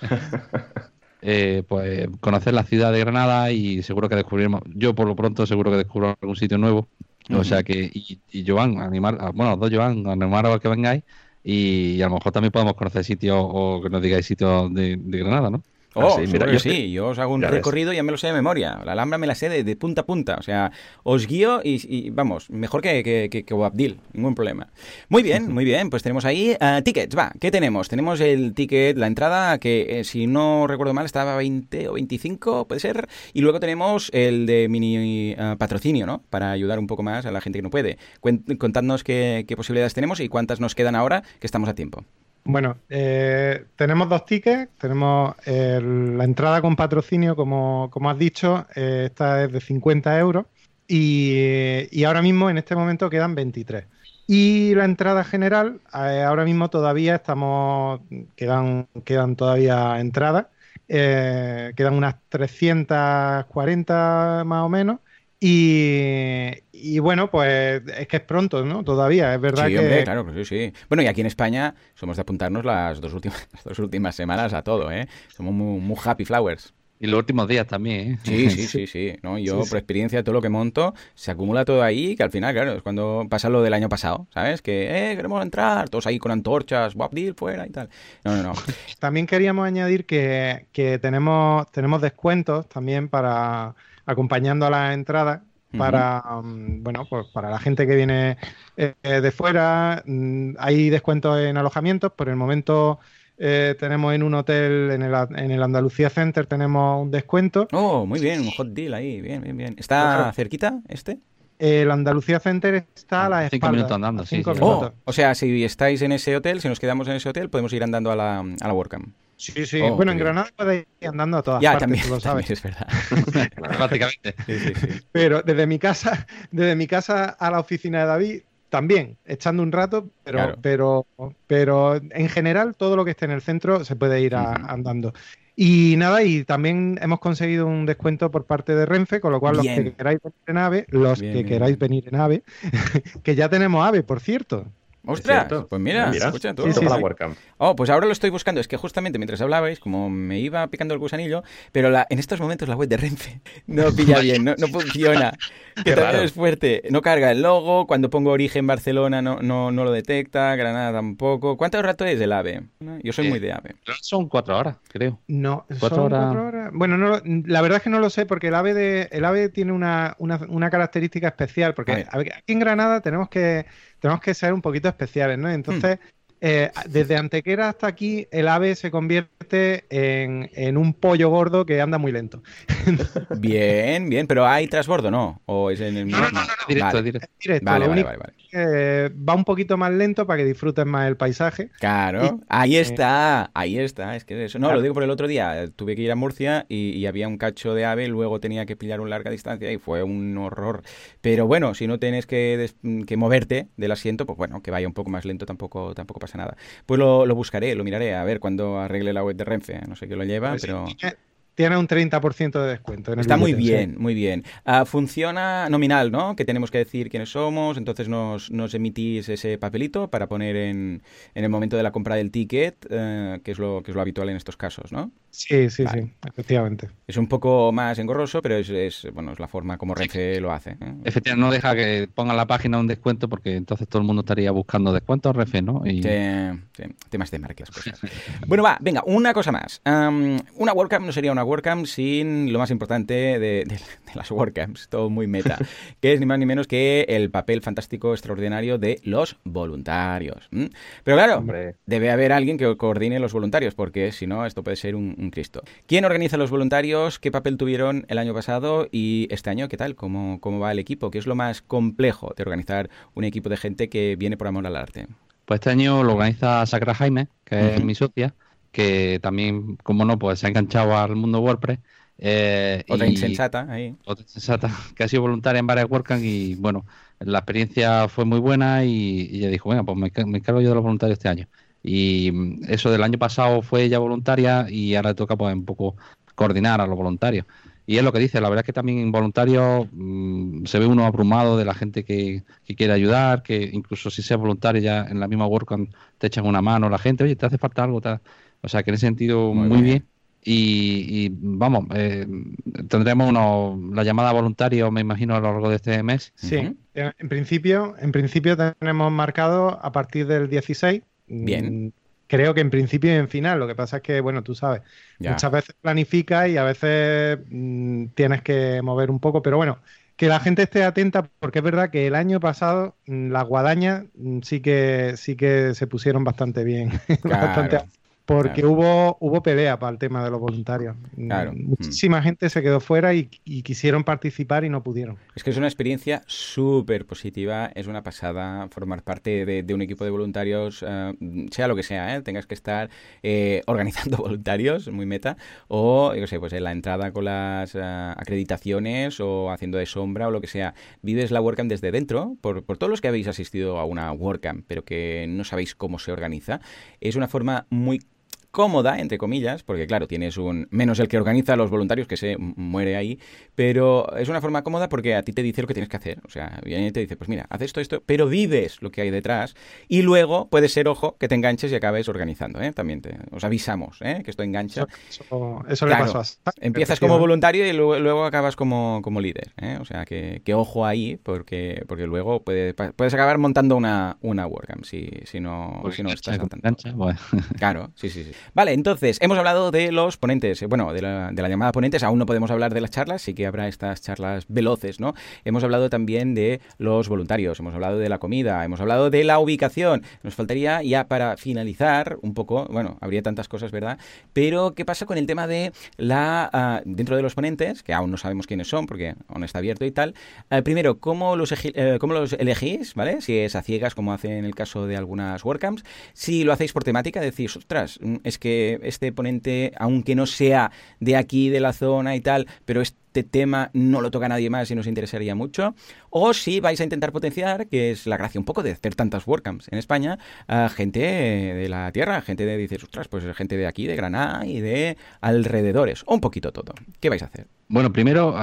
Eh, pues conocer la ciudad de Granada y seguro que descubriremos, yo por lo pronto seguro que descubro algún sitio nuevo. O sea que, y, y Joan, animar, a- bueno, los dos Joan, animaros a que vengáis y, a lo mejor también podemos conocer sitios o que nos digáis sitios de, de Granada, ¿no? Oh, Ah, sí, mira, que yo sí, yo os hago un Ya recorrido y ya me lo sé de memoria. La Alhambra me la sé de, de punta a punta. O sea, os guío y, y, vamos, mejor que, que, que, que ningún problema. Muy bien, muy bien, pues tenemos ahí ah, tickets, va, ¿qué tenemos? Tenemos el ticket, la entrada, que eh, si no recuerdo mal estaba a 20 o 25, puede ser. Y luego tenemos el de mini ah, patrocinio, ¿no? Para ayudar un poco más a la gente que no puede. Cuen- contadnos qué, qué posibilidades tenemos y cuántas nos quedan ahora que estamos a tiempo. Bueno, eh, tenemos dos tickets. Tenemos el- la entrada con patrocinio, como, como has dicho, eh, esta es de 50 euros. Y, y ahora mismo, en este momento, quedan 23. Y la entrada general, eh, ahora mismo todavía estamos, quedan, quedan todavía entradas. eh, quedan unas 340 más o menos. Y, y bueno, pues es que es pronto, ¿no? Todavía, es verdad Sí, que... hombre, claro sí, sí. Bueno, y aquí en España somos de apuntarnos las dos últimas, las dos últimas semanas a todo, ¿eh? Somos muy, muy happy flowers. Y los últimos días también, ¿eh? Sí, sí, sí, sí. ¿no? Yo, por experiencia, todo lo que monto, se acumula todo ahí, que al final, claro, es cuando pasa lo del año pasado, ¿sabes? Que, eh, queremos entrar, todos ahí con antorchas, Bob Deal fuera y tal. No, no, no. También queríamos añadir que, que tenemos, tenemos descuentos también para acompañando a la entrada para um, bueno pues para la gente que viene eh, de fuera. Mm, hay descuentos en alojamientos. Por el momento eh, tenemos en un hotel en el, en el Andalucía Center tenemos un descuento. Oh muy bien un hot deal ahí bien bien bien. Está cerquita este el Andalucía Center está a la espalda. Cinco minutos andando, sí. Oh, o sea, si estáis en ese hotel, si nos quedamos en ese hotel, podemos ir andando a la, a la WordCamp. Sí, sí. Oh, bueno, en Granada podéis ir andando a todas ya, partes, también, tú lo sabes. es verdad. Prácticamente. Sí, sí, sí. Pero desde mi casa, desde mi casa a la oficina de David, también, echando un rato, pero, Claro. pero, pero en general todo lo que esté en el centro se puede ir a- andando. Y nada, y también hemos conseguido un descuento por parte de Renfe, con lo cual los que queráis venir en AVE, los Bien, que bien, queráis venir en AVE, que ya tenemos AVE, por cierto. ¡Ostras! Pues mira, Mira, escucha tú. Sí, sí, Toma la sí. Oh, pues ahora lo estoy buscando. Es que justamente mientras hablabais, como me iba picando el gusanillo, pero la- en estos momentos la web de Renfe no pilla bien, no, no funciona. Que también raro. es fuerte. No carga el logo. Cuando pongo origen Barcelona no, no, no lo detecta. Granada tampoco. ¿Cuánto rato es el AVE? Yo soy Eh, muy de AVE. Son cuatro horas, creo. No, Cuatro son horas. cuatro horas. Bueno, no, la verdad es que no lo sé porque el AVE, de, el AVE tiene una, una- una característica especial. A Porque ver. a ver, aquí en Granada tenemos que, tenemos que ser un poquito especiales, ¿no? Entonces, eh, desde Antequera hasta aquí, el AVE se convierte en, en un pollo gordo que anda muy lento. Bien, bien. Pero ¿hay transbordo no? ¿O es en el mismo? Directo, Vale. directo. Directo, Vale, vale, vale, vale. que va un poquito más lento para que disfrutes más el paisaje. Claro, ahí está, ahí está, es que es eso. No, Claro. lo digo por el otro día, tuve que ir a Murcia y, y había un cacho de ave, luego tenía que pillar un larga distancia y fue un horror. Pero bueno, si no tienes que, que moverte del asiento, pues bueno, que vaya un poco más lento tampoco, tampoco pasa nada. Pues lo, lo buscaré, lo miraré, a ver cuando arregle la web de Renfe, no sé qué lo lleva, Pues pero... tiene un 30% de descuento. en el Está muy sí. bien, muy bien. Ah, funciona nominal, ¿no? Que tenemos que decir quiénes somos, entonces nos, nos emitís ese papelito para poner en, en el momento de la compra del ticket, eh, que, es lo, que es lo habitual en estos casos, ¿no? Sí, sí, Vale. sí, efectivamente. Es un poco más engorroso, pero es, es, bueno, es la forma como Renfe lo hace. ¿eh? Efectivamente, no deja que pongan la página un descuento porque entonces todo el mundo estaría buscando descuentos, refe, ¿no? Y Sí, sí, temas de marcas, cosas. Bueno, va, venga, una cosa más. Una WordCamp no sería una WordCamp sin lo más importante de, de- de las WordCamps, todo muy meta, que es ni más ni menos que el papel fantástico, extraordinario de los voluntarios. Pero claro, Hombre. debe haber alguien que coordine los voluntarios, porque si no, esto puede ser un, un Cristo. ¿Quién organiza los voluntarios? ¿Qué papel tuvieron el año pasado y este año? ¿Qué tal? ¿Cómo, cómo va el equipo? ¿Qué es lo más complejo de organizar un equipo de gente que viene por amor al arte? Pues este año lo organiza Sacra Jaime, que es mi socia, que también, como no, pues se ha enganchado al mundo WordPress. eh, Otra y- insensata ahí. otra insensata, que ha sido voluntaria en varias WordCamp y bueno, la experiencia fue muy buena y, y ella dijo, venga, pues me, me encargo yo de los voluntarios este año. Y mm, eso del año pasado fue ella voluntaria y ahora le toca pues un poco coordinar a los voluntarios. Y es lo que dice, la verdad es que también en voluntarios mm, se ve uno abrumado de la gente que, que quiere ayudar, que incluso si seas voluntario ya en la misma WordCamp te echan una mano la gente, oye, te hace falta algo, tal. O sea que en ese sentido Muy muy, bien. bien. Y, y, vamos, eh, tendremos unos, la llamada voluntario, me imagino, a lo largo de este mes. Sí, en en principio, en principio tenemos marcado a partir del 16. Bien. Mm, Creo que en principio y en final. Lo que pasa es que, bueno, tú sabes, Ya. muchas veces planificas y a veces mm, tienes que mover un poco, pero bueno, que la gente esté atenta porque es verdad que el año pasado mm, las guadañas sí que sí que se pusieron bastante bien, bastante Claro, porque claro. hubo hubo pelea para el tema de los voluntarios. Mm, Claro. Muchísima gente se quedó fuera y, y quisieron participar y no pudieron. Es que es una experiencia súper positiva, es una pasada formar parte de, de un equipo de voluntarios, eh, sea lo que sea, ¿eh? tengas que estar eh, organizando voluntarios, muy meta, o, yo sé, pues en la entrada con las eh, acreditaciones o haciendo de sombra o lo que sea. Vives la WordCamp desde dentro, por, por todos los que habéis asistido a una WordCamp, pero que no sabéis cómo se organiza. Es una forma muy cómoda, entre comillas, porque claro, tienes un... menos el que organiza a los voluntarios, que se muere ahí, pero es una forma cómoda porque a ti te dice lo que tienes que hacer. O sea, viene y te dice, pues mira, haz esto, esto, pero vives lo que hay detrás y luego puede ser, ojo, que te enganches y acabes organizando, ¿eh? También te, os avisamos, ¿eh? Que esto engancha. Eso, le pasó a Empiezas como voluntario y luego, acabas como, como líder, ¿eh? O sea, que, ojo ahí, porque, porque luego puedes acabar montando una, una WordCamp si, si no, pues si no estás Claro, sí, sí, sí. Vale, entonces, hemos hablado de los ponentes, bueno, de la, de la llamada ponentes, aún no podemos hablar de las charlas, sí que habrá estas charlas veloces, ¿no? Hemos hablado también de los voluntarios, hemos hablado de la comida, hemos hablado de la ubicación. Nos faltaría ya para finalizar un poco, bueno, habría tantas cosas, ¿verdad? Pero, ¿qué pasa con el tema de la, ah, dentro de los ponentes, que aún no sabemos quiénes son porque aún está abierto y tal? Eh, primero, ¿cómo los, eh, ¿cómo los elegís, ¿vale? Si es a ciegas, como hace en el caso de algunas WordCamps. Si lo hacéis por temática, decís, ostras, mm, es que este ponente, aunque no sea de aquí, de la zona y tal, pero este tema no lo toca nadie más y nos interesaría mucho. O si vais a intentar potenciar, que es la gracia un poco de hacer tantas WordCamps en España, a gente de la tierra, gente de, dices, ostras, pues gente de aquí, de Granada y de alrededores, o un poquito todo. ¿Qué vais a hacer? Bueno, primero,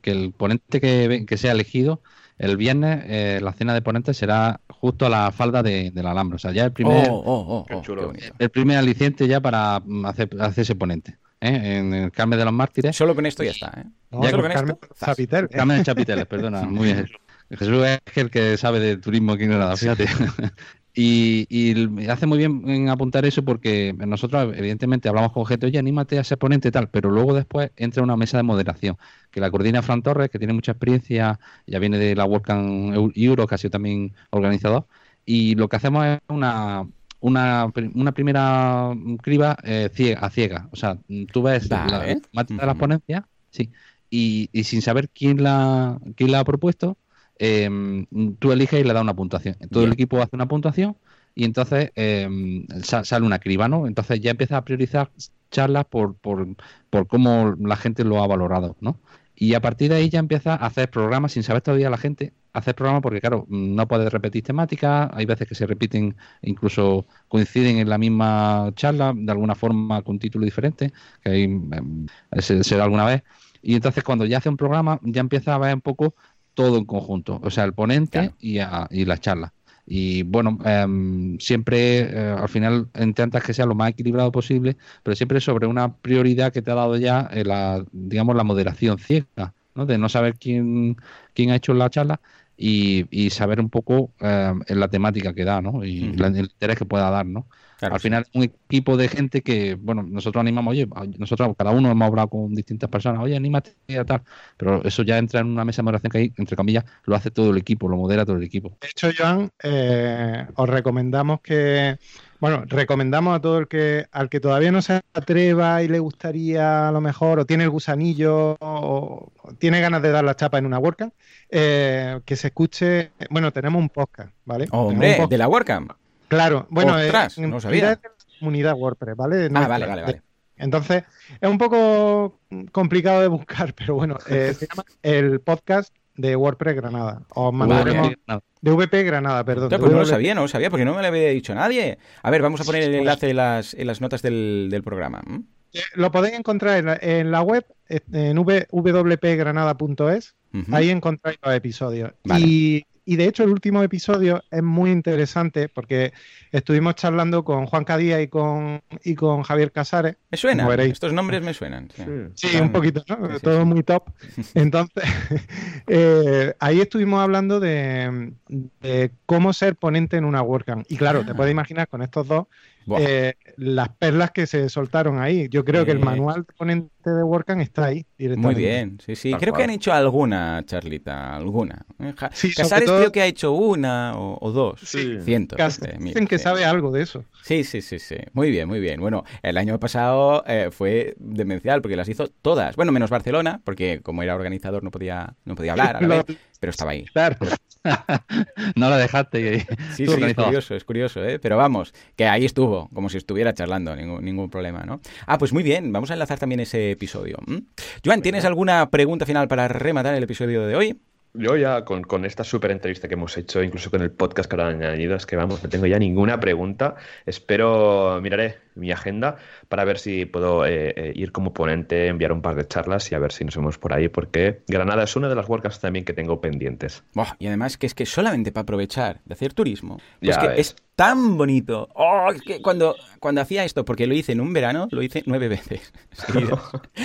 que el ponente que sea elegido el viernes eh, la cena de ponentes será justo a la falda de, del alambre. O sea, ya el primer, oh, oh, oh, el primer aliciente ya para mm, hacer, ese ponente. ¿eh? En el Carmen de los Mártires. Solo con esto ya está. ¿eh? ya con Carmen Chapitel. Carmen de Chapiteles, perdona. Muy bien. Jesús es el que sabe de turismo aquí en Granada, fíjate. Y, y, hace muy bien en apuntar eso porque nosotros, evidentemente, hablamos con gente, oye, anímate a ser ponente y tal, pero luego después entra una mesa de moderación que la coordina Fran Torres, que tiene mucha experiencia, ya viene de la WordCamp Euro, que ha sido también organizador, y lo que hacemos es una, una, una primera criba eh, ciega, a ciega. O sea, tú ves la de las ponencias, sí, y, y sin saber quién la, quién la ha propuesto, eh, tú eliges y le das una puntuación. Todo el equipo hace una puntuación y entonces em, sale una criba, ¿no? Entonces ya empiezas a priorizar charlas por, por, por cómo la gente lo ha valorado, ¿no? Y a partir de ahí ya empiezas a hacer programas sin saber todavía la gente, hacer programas porque, claro, no puedes repetir temáticas, hay veces que se repiten, incluso coinciden en la misma charla, de alguna forma con título diferente, que hay, em, será alguna vez. Y entonces cuando ya hace un programa, ya empieza a ver un poco todo en conjunto, o sea, el ponente y, la charla. Y bueno, em, siempre eh, al final intentas que sea lo más equilibrado posible, pero siempre sobre una prioridad que te ha dado ya eh, la, digamos, la moderación ciega, ¿no? De no saber quién, quién ha hecho la charla y, y saber un poco em, en la temática que da, ¿no? Y el interés que pueda dar, ¿no? Al final es un equipo de gente que, bueno, nosotros animamos, oye, nosotros cada uno hemos hablado con distintas personas, oye, anímate a tal, pero eso ya entra en una mesa de moderación que hay, entre comillas, lo hace todo el equipo, lo modera todo el equipo. De hecho, Joan, eh, os recomendamos que, bueno, recomendamos a todo el que, al que todavía no se atreva y le gustaría a lo mejor, o tiene el gusanillo, o, tiene ganas de dar la chapa en una WordCamp, eh, que se escuche, bueno, tenemos un podcast, ¿vale? hombre, de la WordCamp. Claro, bueno, eh, no sabía. comunidad WordPress, ¿vale? ah, vale, vale, vale. Entonces, es un poco complicado de buscar, pero bueno, eh, se llama el podcast de WordPress Granada. Os mandaremos de VP Granada, perdón. pues no lo sabía, no lo sabía, porque no me lo había dicho nadie. A ver, vamos a poner el enlace en las, en las notas del, programa. Eh, lo podéis encontrar en la, web, en www.granada.es. Ahí encontráis los episodios. Y y de hecho el último episodio es muy interesante porque estuvimos charlando con Juan Cadía y con, y con Javier Casares. Me suena, estos nombres me suenan. Sí, un poquito, ¿no? Todo muy top. Entonces, eh, ahí estuvimos hablando de, cómo ser ponente en una WordCamp. Y claro, te ah. puedes imaginar con estos dos eh, las perlas que se soltaron ahí. Yo creo que el manual de ponente de WordCamp está ahí. Muy bien, sí, sí. creo que han hecho alguna, Charlita, alguna. Eh, Casares creo que ha hecho una o, dos. Sí. Cientos. Eh, dicen que sabe algo de eso. Sí, sí, sí, sí. Muy bien, muy bien. Bueno, el año pasado fue demencial porque las hizo todas. Bueno, menos Barcelona, porque como era organizador no podía, no podía hablar, pero estaba ahí. Claro. no la dejaste. Sí, sí, es curioso, es curioso, ¿eh? Pero vamos, que ahí estuvo, como si estuviera charlando, ningún, ningún problema, ¿no? Ah, pues muy bien, vamos a enlazar también ese episodio. Joan, ¿tienes alguna pregunta final para rematar el episodio de hoy? yo ya con, con esta súper entrevista que hemos hecho, incluso con el podcast que ahora han añadido, es que vamos, no tengo ya ninguna pregunta. Espero, miraré mi agenda para ver si puedo eh, eh, ir como ponente, enviar un par de charlas y a ver si nos vemos por ahí, porque Granada es una de las WordCamps también que tengo pendientes. y además que es que solamente para aprovechar de hacer turismo, pues que es tan bonito. Oh, que cuando, cuando hacía esto, porque lo hice en un verano, lo hice nueve veces.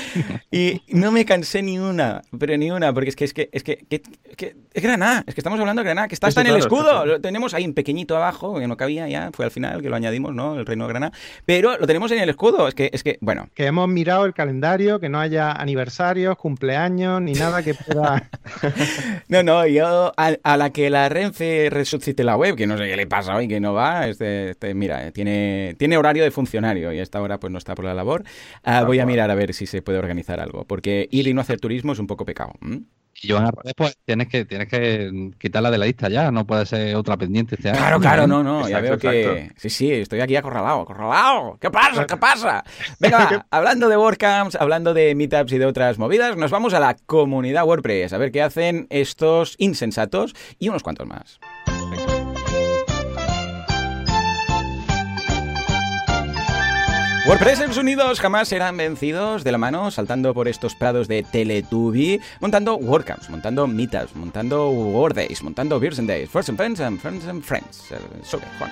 y no me cansé ni una, pero ni una, porque es que es que es que, es Granada, es que estamos hablando de Granada, que está hasta en el escudo. Lo tenemos ahí un pequeñito abajo, que no cabía ya, fue al final que lo añadimos, ¿no? El reino de Granada. Pero lo tenemos en el escudo, es que, es que, bueno. Que hemos mirado el calendario, que no haya aniversarios, cumpleaños, ni nada que pueda. no, no, yo a, la que la Renfe resucite la web, que no sé qué le pasa hoy, que no va, este, este mira, tiene, tiene horario de funcionario y a esta hora pues no está por la labor. Ah, voy a mirar a ver si se puede organizar algo, porque ir y no hacer turismo es un poco pecado. Y Joan pues tienes que, tienes que quitarla de la lista ya, no puede ser otra pendiente este Claro, claro, no, no, ya veo que... Sí, sí, estoy aquí acorralado, acorralado. ¿Qué pasa? ¿Qué pasa? Venga, hablando de WordCamps, hablando de meetups y de otras movidas, nos vamos a la comunidad WordPress, a ver qué hacen estos insensatos y unos cuantos más. WordPress Unidos jamás serán vencidos de la mano, saltando por estos prados de Teletubby, montando WordCamps, montando Meetups, montando WordDays, montando Beers and Days, First and Friends and Friends and Friends. Sobre, Juan.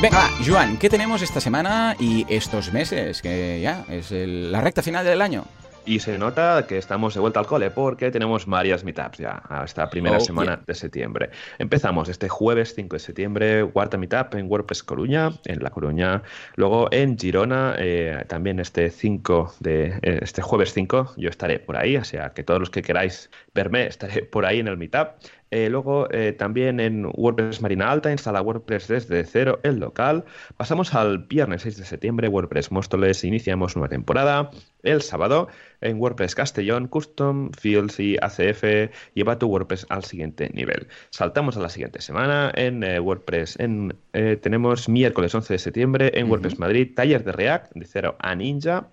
Venga, Joan, ¿qué tenemos esta semana y estos meses? Que ya es la recta final del año. Y se nota que estamos de vuelta al cole porque tenemos varias meetups ya esta primera oh, semana de septiembre. Empezamos este jueves 5 de septiembre, cuarta meetup en WordPress Coruña, en La Coruña. Luego en Girona, eh, también este 5 de eh, este jueves 5, yo estaré por ahí, o sea que todos los que queráis verme estaré por ahí en el meetup. Eh, luego eh, también en WordPress Marina Alta, instala WordPress desde cero el local. Pasamos al viernes 6 de septiembre, WordPress Móstoles, iniciamos nueva temporada. El sábado en WordPress Castellón, Custom, Fields y ACF lleva tu WordPress al siguiente nivel. Saltamos a la siguiente semana en eh, WordPress. En, tenemos miércoles 11 de septiembre en WordPress Madrid, taller de React de cero a Ninja.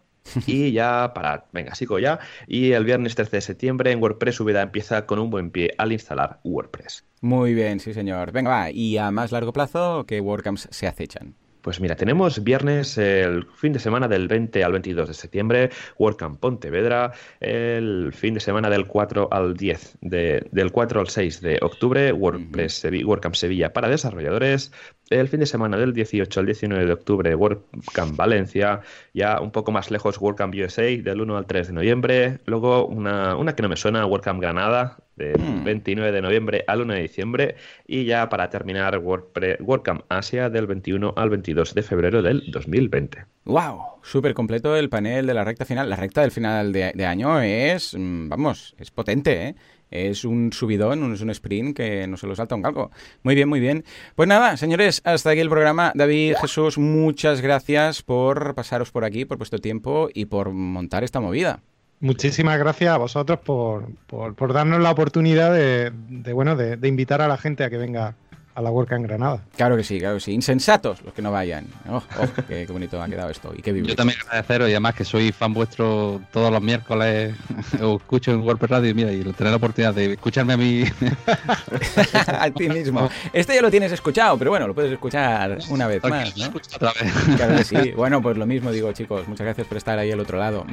Y ya para, venga, sigo ya. Y el viernes 13 de septiembre en WordPress subida empieza con un buen pie al instalar WordPress. Muy bien, sí señor. Venga, va. Y a más largo plazo, ¿qué WordCamps se acechan? Pues mira, tenemos viernes, el fin de semana del 20 al 22 de septiembre, WordCamp Pontevedra, el fin de semana del 4 al 10, de, del 4 al 6 de octubre, WordPress, WordCamp Sevilla para desarrolladores, el fin de semana del 18 al 19 de octubre, WordCamp Valencia, ya un poco más lejos, WordCamp USA, del 1 al 3 de noviembre, luego una, una que no me suena, WordCamp Granada, del 29 hmm. de noviembre al 1 de diciembre, y ya para terminar, WordCamp Asia, del 21 al 22 de febrero del 2020. ¡Wow! Súper completo el panel de la recta final. La recta del final de, de año es, mm, vamos, es potente, ¿eh? Es un subidón, es un sprint que no se lo salta un calco. Muy bien, muy bien. Pues nada, señores, hasta aquí el programa. David, Jesús, muchas gracias por pasaros por aquí, por vuestro tiempo y por montar esta movida. Muchísimas gracias a vosotros por, por, darnos la oportunidad de, bueno, de, de invitar a la gente a que venga a la en Granada. Claro que sí, claro que sí. Insensatos los que no vayan. Oh, oh qué, bonito ha quedado esto. Y qué Yo también agradeceros y además que soy fan vuestro todos los miércoles. Os escucho en WordPress Radio y mira, y tener la oportunidad de escucharme a mí. a ti mismo. Este ya lo tienes escuchado, pero bueno, lo puedes escuchar una vez más, ¿no? Otra vez. Claro que sí. Bueno, pues lo mismo digo, chicos. Muchas gracias por estar ahí al otro lado.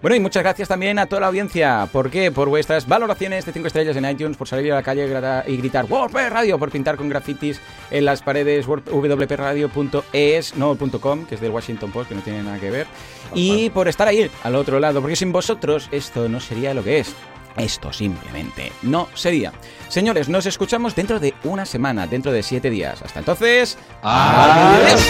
Bueno, y muchas gracias también a toda la audiencia. ¿Por qué? Por vuestras valoraciones de 5 estrellas en iTunes, por salir a la calle y gritar WordPress Radio, por pintar con en las paredes wpradio.es, no .com, que es del Washington Post, que no tiene nada que ver, y por estar ahí al otro lado, porque sin vosotros esto no sería lo que es. Esto simplemente no sería. Señores, nos escuchamos dentro de una semana, dentro de siete días. Hasta entonces, adiós.